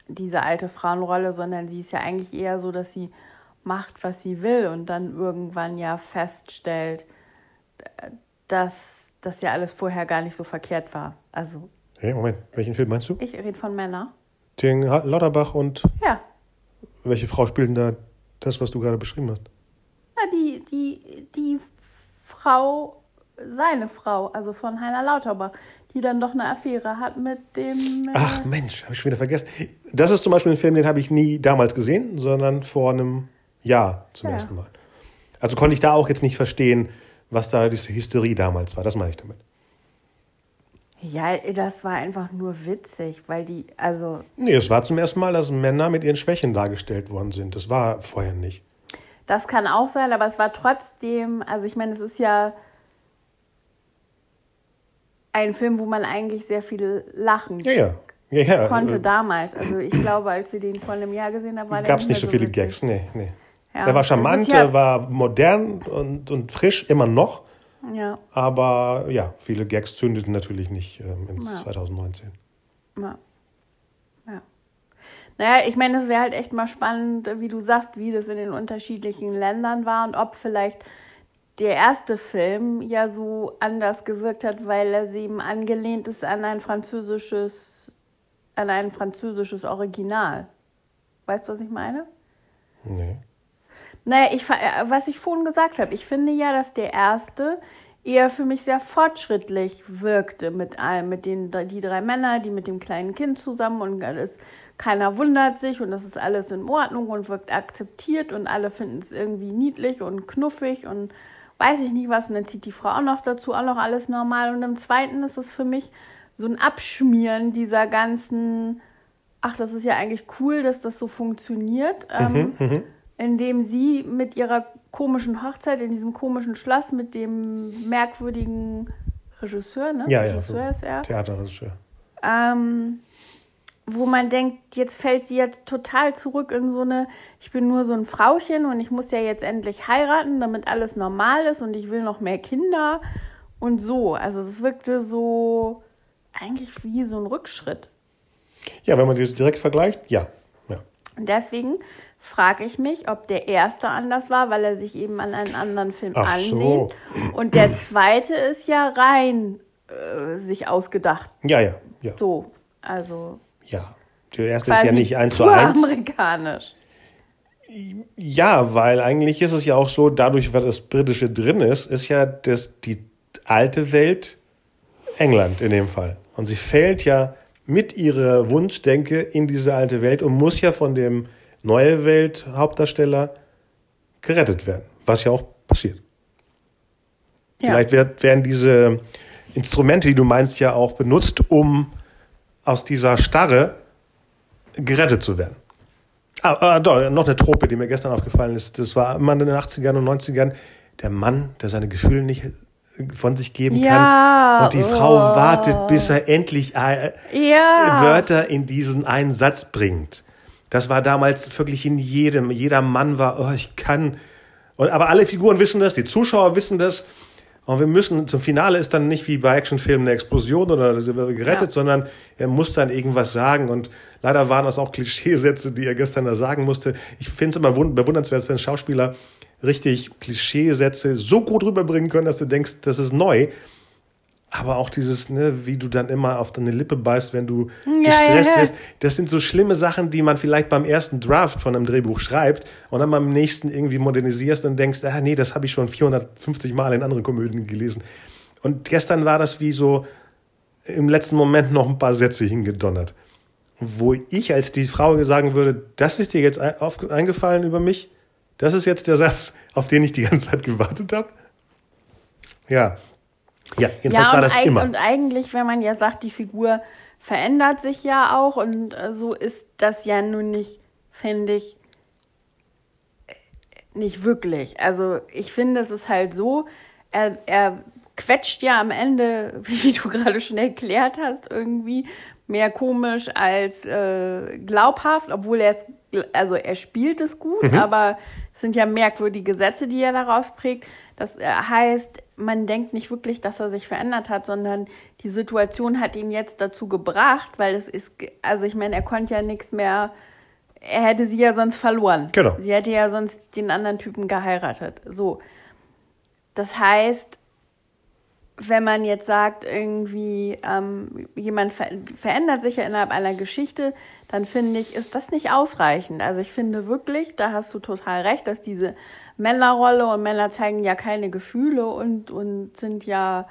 diese alte Frauenrolle, sondern sie ist ja eigentlich eher so, dass sie macht, was sie will und dann irgendwann ja feststellt, dass das ja alles vorher gar nicht so verkehrt war. Also. Hey, Moment, welchen Film meinst du? Ich rede von Männern. Den Lauterbach und. Ja. Welche Frau spielt denn da das, was du gerade beschrieben hast? Na, die, die, die Frau, seine Frau, also von Heiner Lauterbach, die dann doch eine Affäre hat mit dem. Äh Ach Mensch, habe ich schon wieder vergessen. Das ist zum Beispiel ein Film, den habe ich nie damals gesehen, sondern vor einem Jahr zum ja. ersten Mal. Also konnte ich da auch jetzt nicht verstehen, was da diese Hysterie damals war. Das meine ich damit. Ja, das war einfach nur witzig, weil die, also. Nee, es war zum ersten Mal, dass Männer mit ihren Schwächen dargestellt worden sind. Das war vorher nicht. Das kann auch sein, aber es war trotzdem, also ich meine, es ist ja ein Film, wo man eigentlich sehr viel lachen ja, ja. Ja, ja. konnte damals. Also ich glaube, als wir den vor einem Jahr gesehen haben, war Gab es nicht so viele witzig. Gags, nee, nee. Ja, er war charmant, ja er war modern und, und frisch, immer noch. Ja. Aber ja, viele Gags zündeten natürlich nicht ähm, in ja. 2019. Ja. ja. Naja, ich meine, es wäre halt echt mal spannend, wie du sagst, wie das in den unterschiedlichen Ländern war und ob vielleicht der erste Film ja so anders gewirkt hat, weil er eben angelehnt ist an ein französisches, an ein französisches Original. Weißt du, was ich meine? Nee. Naja, ich, äh, was ich vorhin gesagt habe, ich finde ja, dass der erste eher für mich sehr fortschrittlich wirkte mit allem, mit den die drei Männer, die mit dem kleinen Kind zusammen und es keiner wundert sich und das ist alles in Ordnung und wirkt akzeptiert und alle finden es irgendwie niedlich und knuffig und weiß ich nicht was. Und dann zieht die Frau auch noch dazu, auch noch alles normal. Und im zweiten ist es für mich so ein Abschmieren dieser ganzen, ach, das ist ja eigentlich cool, dass das so funktioniert. Ähm, Mhm, indem sie mit ihrer komischen Hochzeit in diesem komischen Schloss mit dem merkwürdigen Regisseur, ne? Ja, ja. Regisseur ist er. Theaterregisseur. Ähm, wo man denkt, jetzt fällt sie ja total zurück in so eine, ich bin nur so ein Frauchen und ich muss ja jetzt endlich heiraten, damit alles normal ist und ich will noch mehr Kinder und so. Also es wirkte so eigentlich wie so ein Rückschritt. Ja, wenn man das direkt vergleicht, ja. ja. Und deswegen frage ich mich, ob der erste anders war, weil er sich eben an einen anderen Film Ach so. anlehnt. Und der zweite ist ja rein äh, sich ausgedacht. Ja, ja, ja. So, also Ja. Der erste ist ja nicht eins zu eins. amerikanisch. Ja, weil eigentlich ist es ja auch so, dadurch, weil das Britische drin ist, ist ja das, die alte Welt England in dem Fall. Und sie fällt ja mit ihrer Wunschdenke in diese alte Welt und muss ja von dem neue Welt Hauptdarsteller gerettet werden, was ja auch passiert. Ja. Vielleicht werd- werden diese Instrumente, die du meinst, ja auch benutzt, um aus dieser Starre gerettet zu werden. Ah, ah, doch, noch eine Trope, die mir gestern aufgefallen ist. Das war immer in den 80ern und 90ern. Der Mann, der seine Gefühle nicht von sich geben Ja, kann. Und die Frau oh. wartet, bis er endlich äh, Ja. Wörter in diesen einen Satz bringt. Das war damals wirklich in jedem. Jeder Mann war, oh, ich kann. Und, aber alle Figuren wissen das, die Zuschauer wissen das. Und wir müssen, zum Finale ist dann nicht wie bei Actionfilmen eine Explosion oder gerettet, Ja. sondern er muss dann irgendwas sagen. Und leider waren das auch Klischeesätze, die er gestern da sagen musste. Ich finde es immer wund- bewundernswert, wenn Schauspieler richtig Klischeesätze so gut rüberbringen können, dass du denkst, das ist neu. Aber auch dieses, ne, wie du dann immer auf deine Lippe beißt, wenn du Ja, gestresst ja, ja. wirst. Das sind so schlimme Sachen, die man vielleicht beim ersten Draft von einem Drehbuch schreibt und dann beim nächsten irgendwie modernisierst und denkst, ah nee, das habe ich schon 450 Mal in anderen Komödien gelesen. Und gestern war das wie so im letzten Moment noch ein paar Sätze hingedonnert. Wo ich als die Frau sagen würde, das ist dir jetzt eingefallen über mich? Das ist jetzt der Satz, auf den ich die ganze Zeit gewartet habe? Ja. Ja, jedenfalls ja, war und, das immer. und eigentlich, wenn man ja sagt, die Figur verändert sich ja auch und äh, so ist das ja nun nicht, finde ich, äh, nicht wirklich. Also ich finde, es ist halt so, er, er quetscht ja am Ende, wie du gerade schon erklärt hast, irgendwie mehr komisch als äh, glaubhaft, obwohl er es, also er spielt es gut, Mhm. aber sind ja merkwürdige Sätze, die er daraus prägt. Das äh, heißt, man denkt nicht wirklich, dass er sich verändert hat, sondern die Situation hat ihn jetzt dazu gebracht, weil es ist, also ich meine, er konnte ja nichts mehr, er hätte sie ja sonst verloren. Genau. Sie hätte ja sonst den anderen Typen geheiratet. So. Das heißt, wenn man jetzt sagt, irgendwie ähm, jemand ver verändert sich ja innerhalb einer Geschichte, dann finde ich, ist das nicht ausreichend. Also ich finde wirklich, da hast du total recht, dass diese Männerrolle und Männer zeigen ja keine Gefühle und, und sind ja,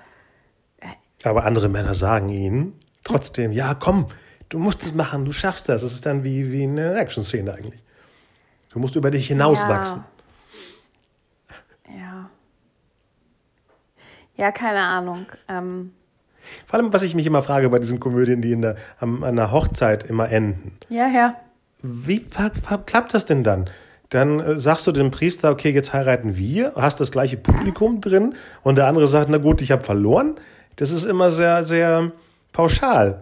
Aber andere Männer sagen ihnen trotzdem, ja, komm, du musst es machen, du schaffst das. Das ist dann wie, wie eine Action-Szene eigentlich. Du musst über dich hinauswachsen. ja. Ja, keine Ahnung. Ähm, Vor allem, was ich mich immer frage bei diesen Komödien, die in der, an der Hochzeit immer enden. ja, ja. Wie klappt das denn dann? Dann äh, sagst du dem Priester, okay, jetzt heiraten wir, hast das gleiche Publikum drin und der andere sagt, na gut, ich habe verloren. Das ist immer sehr, sehr pauschal.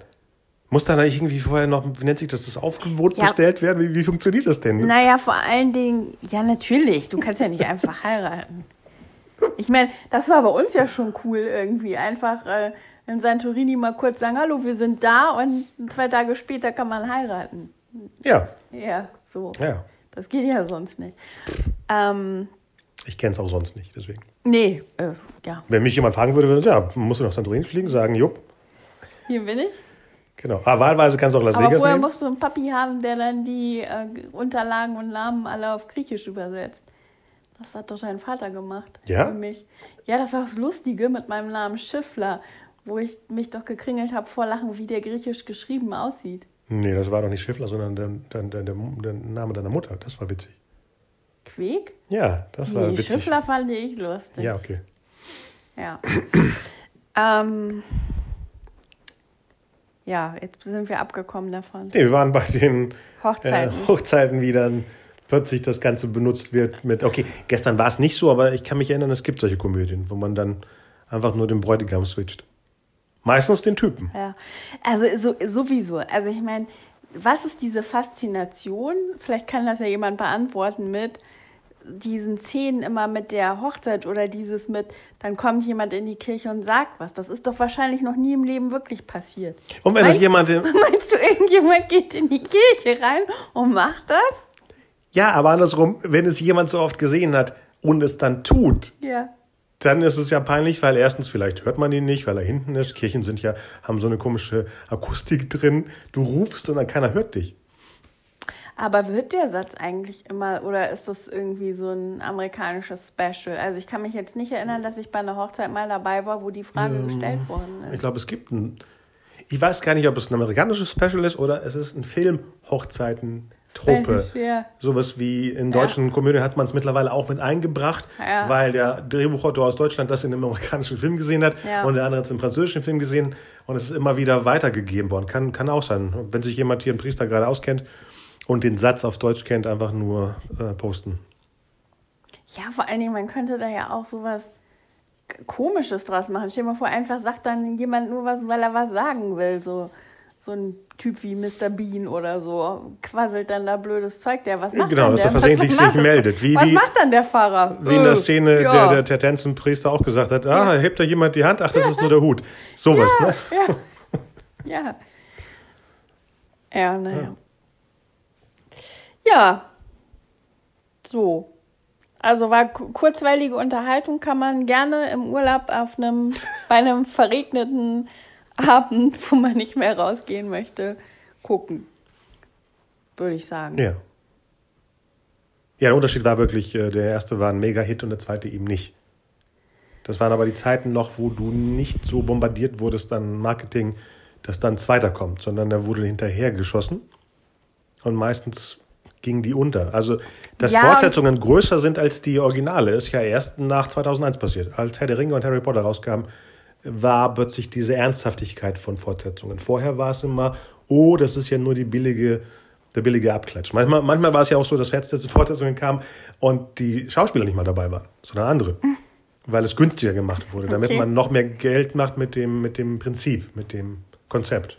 Muss dann irgendwie vorher noch, wie nennt sich das, das Aufgebot Ja. bestellt werden? Wie, wie funktioniert das denn? Naja, vor allen Dingen, ja, natürlich. Du kannst ja nicht einfach heiraten. Ich meine, das war bei uns ja schon cool irgendwie. Einfach äh, in Santorini mal kurz sagen, hallo, wir sind da und zwei Tage später kann man heiraten. Ja, Ja, so. ja. Das geht ja sonst nicht. Ähm, Ich kenne es auch sonst nicht, deswegen. nee, äh, ja, Wenn mich jemand fragen würde, würde ich, ja, musst du nach Santorini fliegen, sagen, jupp, hier bin ich. genau. Aber wahlweise kannst du auch Las Aber Vegas vorher nehmen. musst du einen Papi haben, der dann die äh, Unterlagen und Namen alle auf Griechisch übersetzt. Das hat doch dein Vater gemacht. Ja? Für mich. Ja, das war das Lustige mit meinem Namen Schiffler, wo ich mich doch gekringelt habe vor Lachen, wie der griechisch geschrieben aussieht. Nee, das war doch nicht Schiffler, sondern der, der, der, der Name deiner Mutter. Das war witzig. Quäk? Ja, das war Nee, witzig. Schiffler fand ich lustig. Ja, okay. Ja. ähm, ja, jetzt sind wir abgekommen davon. Nee, wir waren bei den äh, Hochzeiten. Hochzeiten, wie dann plötzlich das Ganze benutzt wird mit, okay, gestern war es nicht so, aber ich kann mich erinnern, es gibt solche Komödien, wo man dann einfach nur den Bräutigam switcht. Meistens den Typen. Ja, also so, sowieso. Also ich meine, was ist diese Faszination? Vielleicht kann das ja jemand beantworten mit diesen Szenen immer mit der Hochzeit oder dieses mit, dann kommt jemand in die Kirche und sagt was. Das ist doch wahrscheinlich noch nie im Leben wirklich passiert. Und wenn Meinst- das jemand, Meinst du, irgendjemand geht in die Kirche rein und macht das? ja, aber andersrum, wenn es jemand so oft gesehen hat und es dann tut, Ja. Dann ist es ja peinlich, weil erstens vielleicht hört man ihn nicht, weil er hinten ist. Kirchen sind ja, haben so eine komische Akustik drin. Du rufst und dann keiner hört dich. Aber wird der Satz eigentlich immer, oder ist das irgendwie so ein amerikanisches Special? Also ich kann mich jetzt nicht erinnern, dass ich bei einer Hochzeit mal dabei war, wo die Frage Ähm, gestellt worden Ich ist. glaube, es gibt ein. Ich weiß gar nicht, ob es ein amerikanisches Special ist oder es ist ein Film Hochzeiten-Trope. Special, ja. Sowas wie in deutschen Komödien hat man es mittlerweile auch mit eingebracht, Ja. weil der Drehbuchautor aus Deutschland das in einem amerikanischen Film gesehen hat Ja. und der andere hat es im französischen Film gesehen und es ist immer wieder weitergegeben worden. Kann, kann auch sein. Wenn sich jemand hier, ein Priester, gerade auskennt und den Satz auf Deutsch kennt, einfach nur äh, posten. Ja, vor allen Dingen, man könnte da ja auch sowas Komisches draus machen. Stell dir mal vor, einfach sagt dann jemand nur was, weil er was sagen will. So, so ein Typ wie Mr. Bean oder so quasselt dann da blödes Zeug. Der, was macht Genau, dass er versehentlich sich meldet. Wie- was wie- macht dann der Pfarrer? Wie in der Äh, Szene, ja. der, der Tertenzenpriester auch gesagt hat, ah, hebt da jemand die Hand? Ach, das ist nur der Hut. Sowas, ne? Ja. Ja. Ja, naja. Ja. So. Also war ku- kurzweilige Unterhaltung, kann man gerne im Urlaub auf einem, bei einem verregneten Abend, wo man nicht mehr rausgehen möchte, gucken. Würde ich sagen. Ja. Ja, der Unterschied war wirklich, äh, der erste war ein Mega-Hit und der zweite eben nicht. Das waren aber die Zeiten noch, wo du nicht so bombardiert wurdest an Marketing, dass dann ein zweiter kommt, sondern da wurde hinterher geschossen und meistens gingen die unter. Also, dass Ja. Fortsetzungen größer sind als die Originale, ist ja erst nach 2001 passiert. Als Herr der Ringe und Harry Potter rauskamen, war plötzlich diese Ernsthaftigkeit von Fortsetzungen. Vorher war es immer, oh, das ist ja nur die billige, der billige Abklatsch. Manchmal, manchmal war es ja auch so, dass Fortsetzungen kamen und die Schauspieler nicht mal dabei waren, sondern andere. Weil es günstiger gemacht wurde, damit Okay. man noch mehr Geld macht mit dem, mit dem Prinzip, mit dem Konzept.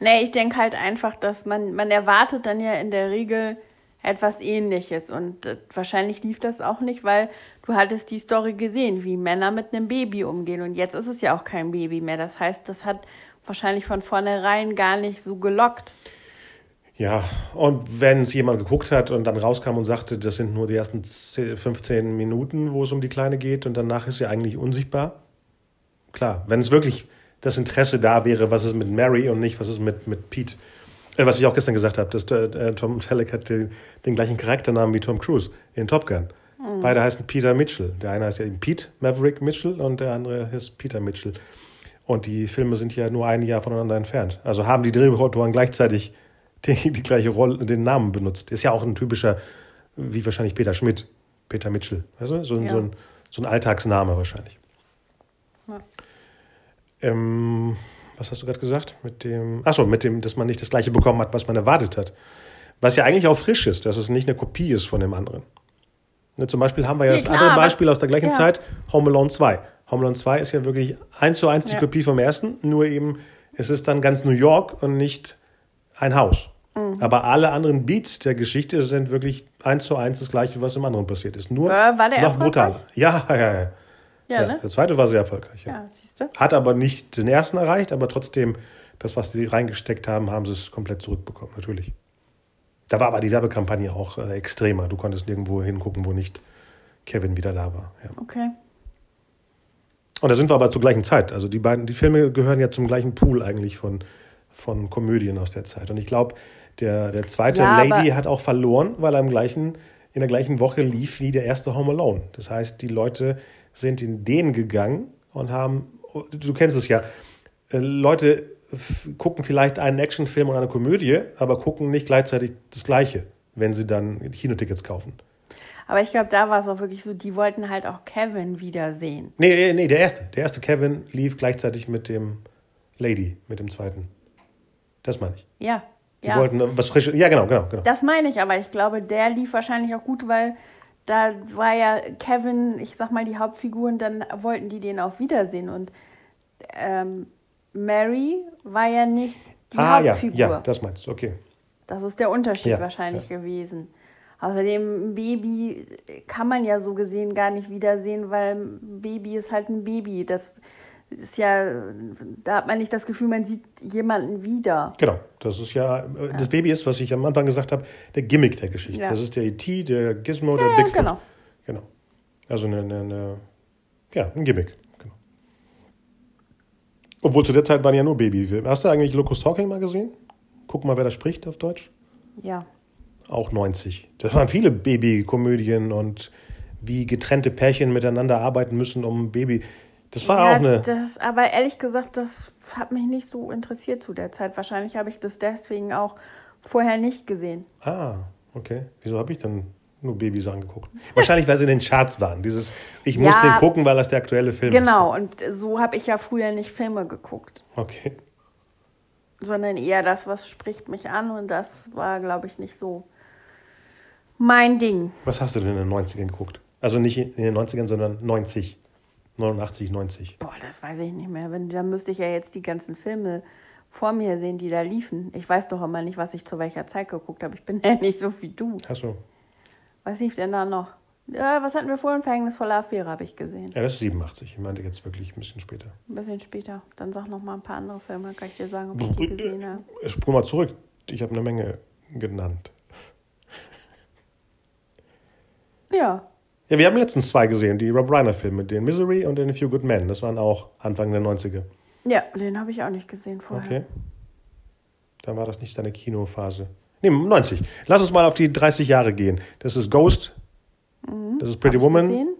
Nee, ich denke halt einfach, dass man, man erwartet dann ja in der Regel etwas ähnliches. Und äh, wahrscheinlich lief das auch nicht, weil du hattest die Story gesehen, wie Männer mit einem Baby umgehen. Und jetzt ist es ja auch kein Baby mehr. Das heißt, das hat wahrscheinlich von vornherein gar nicht so gelockt. Ja, und wenn es jemand geguckt hat und dann rauskam und sagte, das sind nur die ersten 10, 15 Minuten, wo es um die Kleine geht und danach ist sie eigentlich unsichtbar. Klar, wenn es wirklich das Interesse da wäre, was ist mit Mary und nicht, was ist mit, mit Pete. Äh, was ich auch gestern gesagt habe, dass äh, Tom Selleck hat den, den gleichen Charakternamen wie Tom Cruise in Top Gun. Beide heißen Peter Mitchell. Der eine heißt ja eben Pete Maverick Mitchell und der andere ist Peter Mitchell. Und die Filme sind ja nur ein Jahr voneinander entfernt. Also haben die Drehbuchautoren gleichzeitig die, die gleiche Rolle, den Namen benutzt. Ist ja auch ein typischer, wie wahrscheinlich Peter Schmidt, Peter Mitchell. Weißt du? so, ein- Ja. so, ein, so ein Alltagsname wahrscheinlich. Ja. Ähm, was hast du gerade gesagt? Mit dem, achso, mit dem, dass man nicht das gleiche bekommen hat, was man erwartet hat. Was ja eigentlich auch frisch ist, dass es nicht eine Kopie ist von dem anderen. Ne, zum Beispiel haben wir ja Nee, das klar, andere Beispiel aus der gleichen ja. Zeit, Home Alone 2. Home Alone 2 ist ja wirklich eins zu eins die Ja. Kopie vom ersten, nur eben, es ist dann ganz New York und nicht ein Haus. Mhm. Aber alle anderen Beats der Geschichte sind wirklich eins zu eins das gleiche, was im anderen passiert ist. Nur war der noch brutaler. Ja, ja, ja. Ja, ja, ne? Der zweite war sehr erfolgreich. Ja. Ja, siehst du? Hat aber nicht den ersten erreicht, aber trotzdem, das, was sie reingesteckt haben, haben sie es komplett zurückbekommen, natürlich. Da war aber die Werbekampagne auch äh, extremer. Du konntest nirgendwo hingucken, wo nicht Kevin wieder da war. Ja. Okay. Und da sind wir aber zur gleichen Zeit. Also die beiden, die Filme gehören ja zum gleichen Pool eigentlich von, von Komödien aus der Zeit. Und ich glaube, der, der zweite Ja, Lady hat auch verloren, weil er im gleichen, in der gleichen Woche lief wie der erste Home Alone. Das heißt, die Leute sind in den gegangen und haben, du kennst es ja, äh, Leute gucken vielleicht einen Actionfilm oder eine Komödie, aber gucken nicht gleichzeitig das Gleiche, wenn sie dann Kinotickets kaufen. Aber ich glaube, da war es auch wirklich so, die wollten halt auch Kevin wiedersehen. Nee, nee, der erste. Der erste Kevin lief gleichzeitig mit dem Lady, mit dem zweiten. Das meine ich. Ja. Die ja. wollten was Frisches. Ja, genau, genau, genau. Das meine ich, aber ich glaube, der lief wahrscheinlich auch gut, weil da war ja Kevin, ich sag mal, die Hauptfigur und dann wollten die den auch wiedersehen. Und ähm, Mary war ja nicht die ah, ja, Hauptfigur. ja, das meinst du, okay. Das ist der Unterschied Ja, wahrscheinlich gewesen. Außerdem, ein Baby kann man ja so gesehen gar nicht wiedersehen, weil ein Baby ist halt ein Baby. Das ist ja, da hat man nicht das Gefühl, man sieht jemanden wieder. Genau, das ist ja, das Baby ist, was ich am Anfang gesagt habe, der Gimmick der Geschichte. Ja. Das ist der E.T., der Gizmo, der Ja, Bigfoot. genau. Genau. Also eine, eine, eine, ja, ein Gimmick. Obwohl zu der Zeit waren ja nur Babyfilme. Hast du eigentlich Locust Talking mal gesehen? Guck mal, wer da spricht auf Deutsch. Ja. Auch 90. Das waren viele Babykomödien und wie getrennte Pärchen miteinander arbeiten müssen, um ein Baby. Das war ja, auch eine. Das, aber ehrlich gesagt, das hat mich nicht so interessiert zu der Zeit. Wahrscheinlich habe ich das deswegen auch vorher nicht gesehen. Ah, okay. Wieso habe ich dann nur Babys angeguckt? Wahrscheinlich, weil sie in den Charts waren. Dieses, ich muss Ja. den gucken, weil das der aktuelle Film Genau, und so habe ich ja früher nicht Filme geguckt, ist. Okay. sondern eher das, was spricht mich an. Und das war, glaube ich, nicht so mein Ding. Was hast du denn in den 90ern geguckt? Also nicht in den 90ern, sondern 90. 89, 90. Boah, das weiß ich nicht mehr. Wenn, da müsste ich ja jetzt die ganzen Filme vor mir sehen, die da liefen. Ich weiß doch immer nicht, was ich zu welcher Zeit geguckt habe. Ich bin ja nicht so wie du. Achso. Was lief denn da noch? Ja, was hatten wir vorhin? Verhängnisvolle Affäre habe ich gesehen. Ja, das ist 87. Ich meinte jetzt wirklich ein bisschen später. Ein bisschen später. Dann sag noch mal ein paar andere Filme, dann kann ich dir sagen, ob ich die gesehen habe. Spur mal zurück. Ich habe eine Menge genannt. Ja. Ja, wir haben letztens zwei gesehen, die Rob Reiner-Filme, den Misery und den A Few Good Men. Das waren auch Anfang der 90er. Ja, den habe ich auch nicht gesehen vorher. Okay. Dann war das nicht deine Kinophase. Nee, 90. Lass uns mal auf die 30 Jahre gehen. Das ist Ghost. Das ist Pretty Hab Woman. gesehen?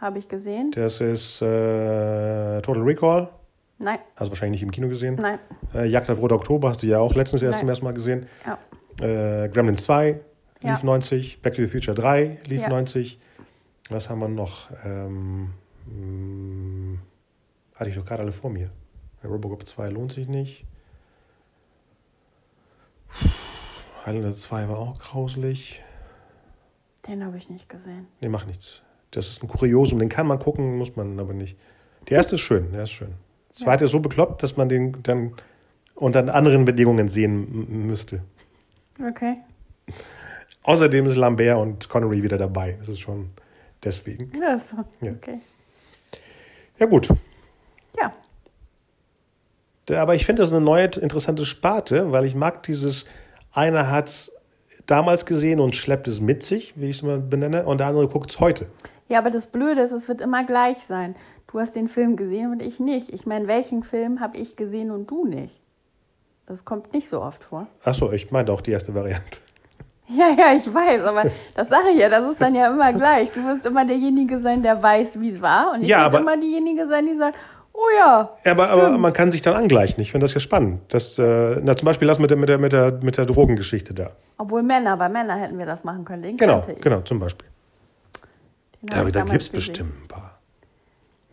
Habe ich gesehen? Das ist äh, Total Recall. Nein, Hast du wahrscheinlich nicht im Kino gesehen. nein. Äh, Jagd auf Roter Oktober hast du ja auch letztens erst Nein. zum ersten Mal gesehen. Ja. Äh, Gremlin 2 lief Ja. 90. Back to the Future 3 lief Ja. 90. Was haben wir noch? Ähm, mh, hatte ich doch gerade alle vor mir. Robocop 2 lohnt sich nicht. Highlander 2 war auch grauslich. Den habe ich nicht gesehen. Nee, macht nichts. Das ist ein Kuriosum, den kann man gucken, muss man aber nicht. Der erste ist schön, der ist schön. Der zweite ist so bekloppt, dass man den dann unter anderen Bedingungen sehen müsste. Okay. Außerdem ist Lambert und Connery wieder dabei. Das ist schon deswegen. Ja, so. Ja. Okay. Ja, gut. Ja. Aber ich finde das eine neue interessante Sparte, weil ich mag dieses, einer hat es damals gesehen und schleppt es mit sich, wie ich es mal benenne, und der andere guckt es heute. Ja, aber das Blöde ist, es wird immer gleich sein. Du hast den Film gesehen und ich nicht. Ich meine, welchen Film habe ich gesehen und du nicht? Das kommt nicht so oft vor. Achso, ich meinte auch die erste Variante. Ja, ja, ich weiß, aber das sage ich ja, das ist dann ja immer gleich. Du wirst immer derjenige sein, der weiß, wie es war. Und ich Ja, werde immer diejenige sein, die sagt, oh ja. Aber, aber man kann sich dann angleichen. Ich finde das ja spannend. Das, äh, na, zum Beispiel das mit der, mit, der, mit, der, mit der Drogengeschichte da. Obwohl Männer, bei Männern hätten wir das machen können. Den Genau, genau, zum Beispiel. Den da damals gibt es bestimmt ein paar.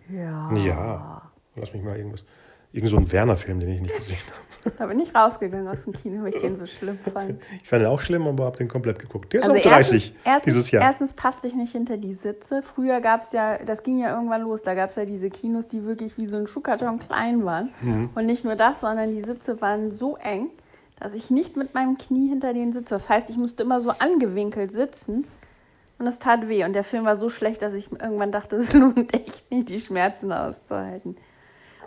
Ja. Ja. Lass mich mal irgendwas. Irgend so ein Werner-Film, den ich nicht gesehen habe. Da bin ich rausgegangen aus dem Kino, weil ich den so schlimm fand. Ich fand den auch schlimm, aber habe den komplett geguckt. Der ist Also auch 30 erstens, dieses Jahr. erstens passte ich nicht hinter die Sitze. Früher gab es ja, das ging ja irgendwann los, da gab es ja diese Kinos, die wirklich wie so ein Schuhkarton klein waren. Mhm. Und nicht nur das, sondern die Sitze waren so eng, dass ich nicht mit meinem Knie hinter denen sitze. Das heißt, ich musste immer so angewinkelt sitzen und es tat weh. Und der Film war so schlecht, dass ich irgendwann dachte, es lohnt echt nicht, die Schmerzen auszuhalten.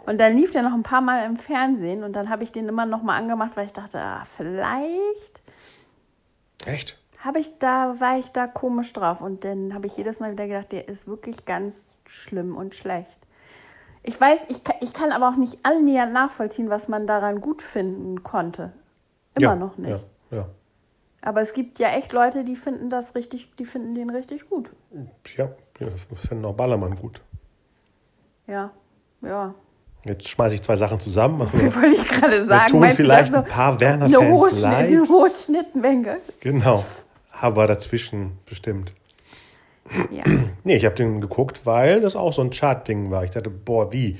Und dann lief der noch ein paar Mal im Fernsehen und dann habe ich den immer noch mal angemacht, weil ich dachte, ah, vielleicht Echt? habe ich da war ich da komisch drauf und dann habe ich jedes Mal wieder gedacht, der ist wirklich ganz schlimm und schlecht. Ich weiß, ich kann, ich kann aber auch nicht annähernd nachvollziehen, was man daran gut finden konnte. Immer ja, noch nicht. Ja, ja. Aber es gibt ja echt Leute, die finden das richtig, die finden den richtig gut. ja wir finden auch Ballermann gut. Ja, ja. Jetzt schmeiße ich zwei Sachen zusammen. Wie wollte ich gerade sagen? tun Meinst du, vielleicht ein paar Werner-Fans eine, hohe, leid. eine hohe Schnittmenge. Genau. Aber dazwischen bestimmt. Ja. Nee, ich habe den geguckt, weil das auch so ein Chart-Ding war. Ich dachte, boah, wie?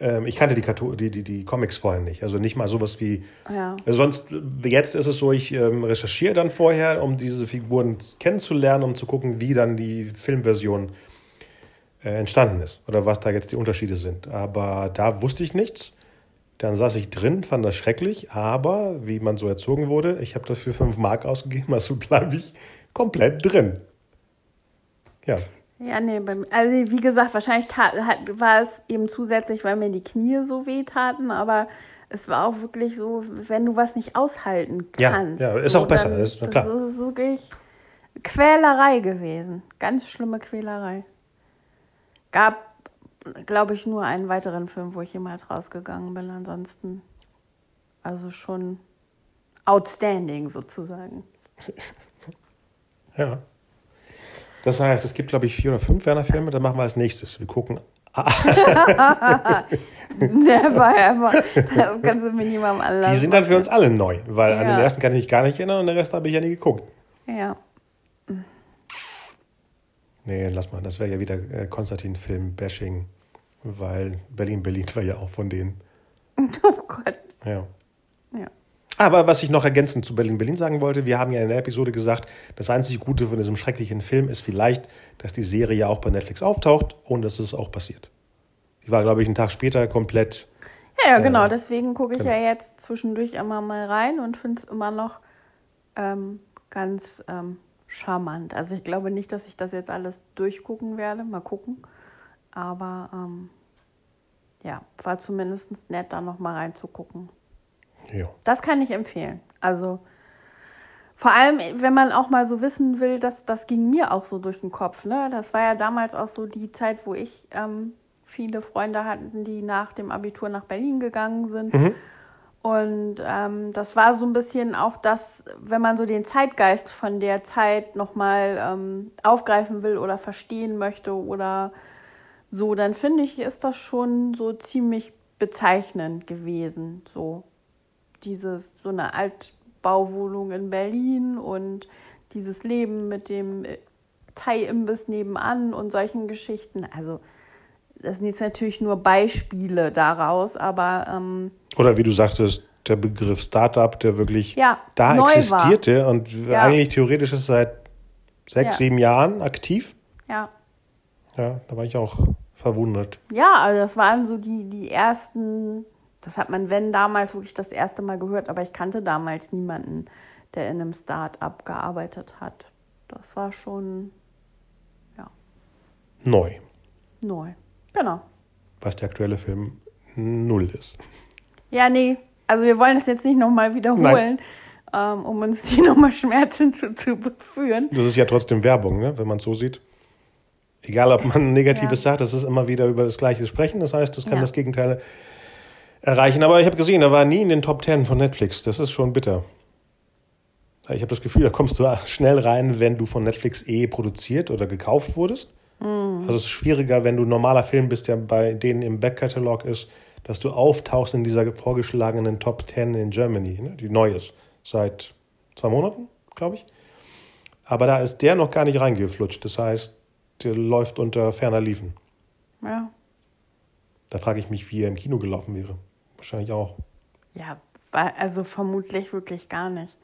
Ähm, ich kannte die, die, die, die Comics vorher nicht. Also nicht mal sowas wie. Ja. Also sonst, jetzt ist es so, ich ähm, recherchiere dann vorher, um diese Figuren kennenzulernen, um zu gucken, wie dann die Filmversion äh, entstanden ist oder was da jetzt die Unterschiede sind. Aber da wusste ich nichts. Dann saß ich drin, fand das schrecklich, aber wie man so erzogen wurde, ich habe dafür 5 Mark ausgegeben, also bleibe ich komplett drin. Ja, Ja, nee, bei mir, also wie gesagt, wahrscheinlich tat, hat, war es eben zusätzlich, weil mir die Knie so weh taten, aber es war auch wirklich so, wenn du was nicht aushalten Ja, kannst. ja, ist so, auch besser, dann- ist- na das klar. ist wirklich Quälerei gewesen. Ganz schlimme Quälerei. Gab, glaube ich, nur einen weiteren Film, wo ich jemals rausgegangen bin. Ansonsten, also schon outstanding sozusagen. ja. Das heißt, es gibt, glaube ich, vier oder fünf Werner-Filme, dann machen wir als nächstes. Wir gucken. Never ever. Das kannst du mir niemandem anlassen. Die sind dann für uns alle neu, weil an den Ja. ersten kann ich mich gar nicht erinnern und den Rest habe ich ja nie geguckt. Ja. Nee, lass mal, das wäre ja wieder äh, Konstantin-Film-Bashing, weil Berlin, Berlin war ja auch von denen. Oh Gott. Ja. Ja. Aber was ich noch ergänzend zu Berlin Berlin sagen wollte, wir haben ja in der Episode gesagt, das einzig Gute von diesem schrecklichen Film ist vielleicht, dass die Serie ja auch bei Netflix auftaucht und dass es auch passiert. Die war, glaube ich, einen Tag später komplett. Ja, ja, genau. Deswegen gucke ich genau. ja jetzt zwischendurch immer mal rein und finde es immer noch ähm, ganz ähm, charmant. Also ich glaube nicht, dass ich das jetzt alles durchgucken werde. Mal gucken. Aber ähm, ja, war zumindest nett, da noch mal reinzugucken. Ja. Das kann ich empfehlen. Also vor allem, wenn man auch mal so wissen will, dass das ging mir auch so durch den Kopf. Ne? Das war ja damals auch so die Zeit, wo ich ähm, viele Freunde hatten, die nach dem Abitur nach Berlin gegangen sind. Und ähm, das war so ein bisschen auch das, wenn man so den Zeitgeist von der Zeit nochmal ähm, aufgreifen will oder verstehen möchte oder so, dann finde ich, ist das schon so ziemlich bezeichnend gewesen. So dieses, so eine Altbauwohnung in Berlin und dieses Leben mit dem Thai-Imbiss nebenan und solchen Geschichten. Also, das sind jetzt natürlich nur Beispiele daraus, aber ähm, Oder wie du sagtest, der Begriff Startup, der wirklich Ja, da neu war. existierte und Ja. eigentlich theoretisch ist seit sechs, Ja. sieben Jahren aktiv. ja. Ja, da war ich auch verwundert. Ja, also das waren so die, die ersten, das hat man, wenn damals wirklich das erste Mal gehört, aber ich kannte damals niemanden, der in einem Start-up gearbeitet hat. Das war schon Neu, neu. Genau. was der aktuelle Film null ist. Ja, nee, also wir wollen es jetzt nicht nochmal wiederholen, ähm, um uns die nochmal Schmerzen zu, zu beführen. Das ist ja trotzdem Werbung, ne? wenn man es so sieht. Egal, ob man Negatives sagt, das ist immer wieder über das Gleiche sprechen. Das heißt, das kann Ja. das Gegenteil erreichen. Aber ich habe gesehen, er war nie in den Top Ten von Netflix. Das ist schon bitter. Ich habe das Gefühl, da kommst du schnell rein, wenn du von Netflix eh produziert oder gekauft wurdest. Also es ist schwieriger, wenn du ein normaler Film bist, der bei denen im Backkatalog ist, dass du auftauchst in dieser vorgeschlagenen Top Ten in Germany, ne? die neu ist. Seit zwei Monaten, glaube ich. Aber da ist der noch gar nicht reingeflutscht. Das heißt, der läuft unter ferner Liefen. Ja. Da frage ich mich, wie er im Kino gelaufen wäre. Wahrscheinlich auch. Ja, also vermutlich wirklich gar nicht.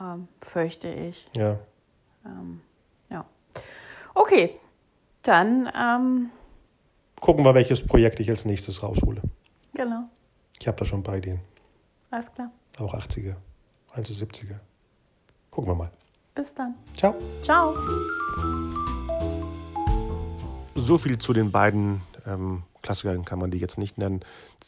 Ähm, fürchte ich. Ja. Ja. Okay, dann, ähm, Gucken wir, welches Projekt ich als nächstes raushole. genau, Ich habe da schon ein paar Ideen. alles klar. Auch 80er, 71er. Gucken wir mal. Bis dann. Ciao. Ciao. So viel zu den beiden ähm, Klassikern kann man die jetzt nicht nennen,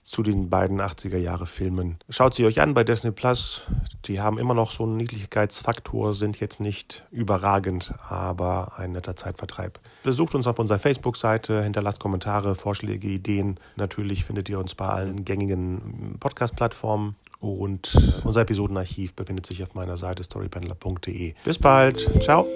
zu den beiden 80er Jahre Filmen. Schaut sie euch an bei Disney Plus. Die haben immer noch so einen Niedlichkeitsfaktor, sind jetzt nicht überragend, aber ein netter Zeitvertreib. Besucht uns auf unserer Facebook-Seite, hinterlasst Kommentare, Vorschläge, Ideen. Natürlich findet ihr uns bei allen gängigen Podcast-Plattformen. Und unser Episodenarchiv befindet sich auf meiner Seite storypendler.de. Bis bald. Ciao.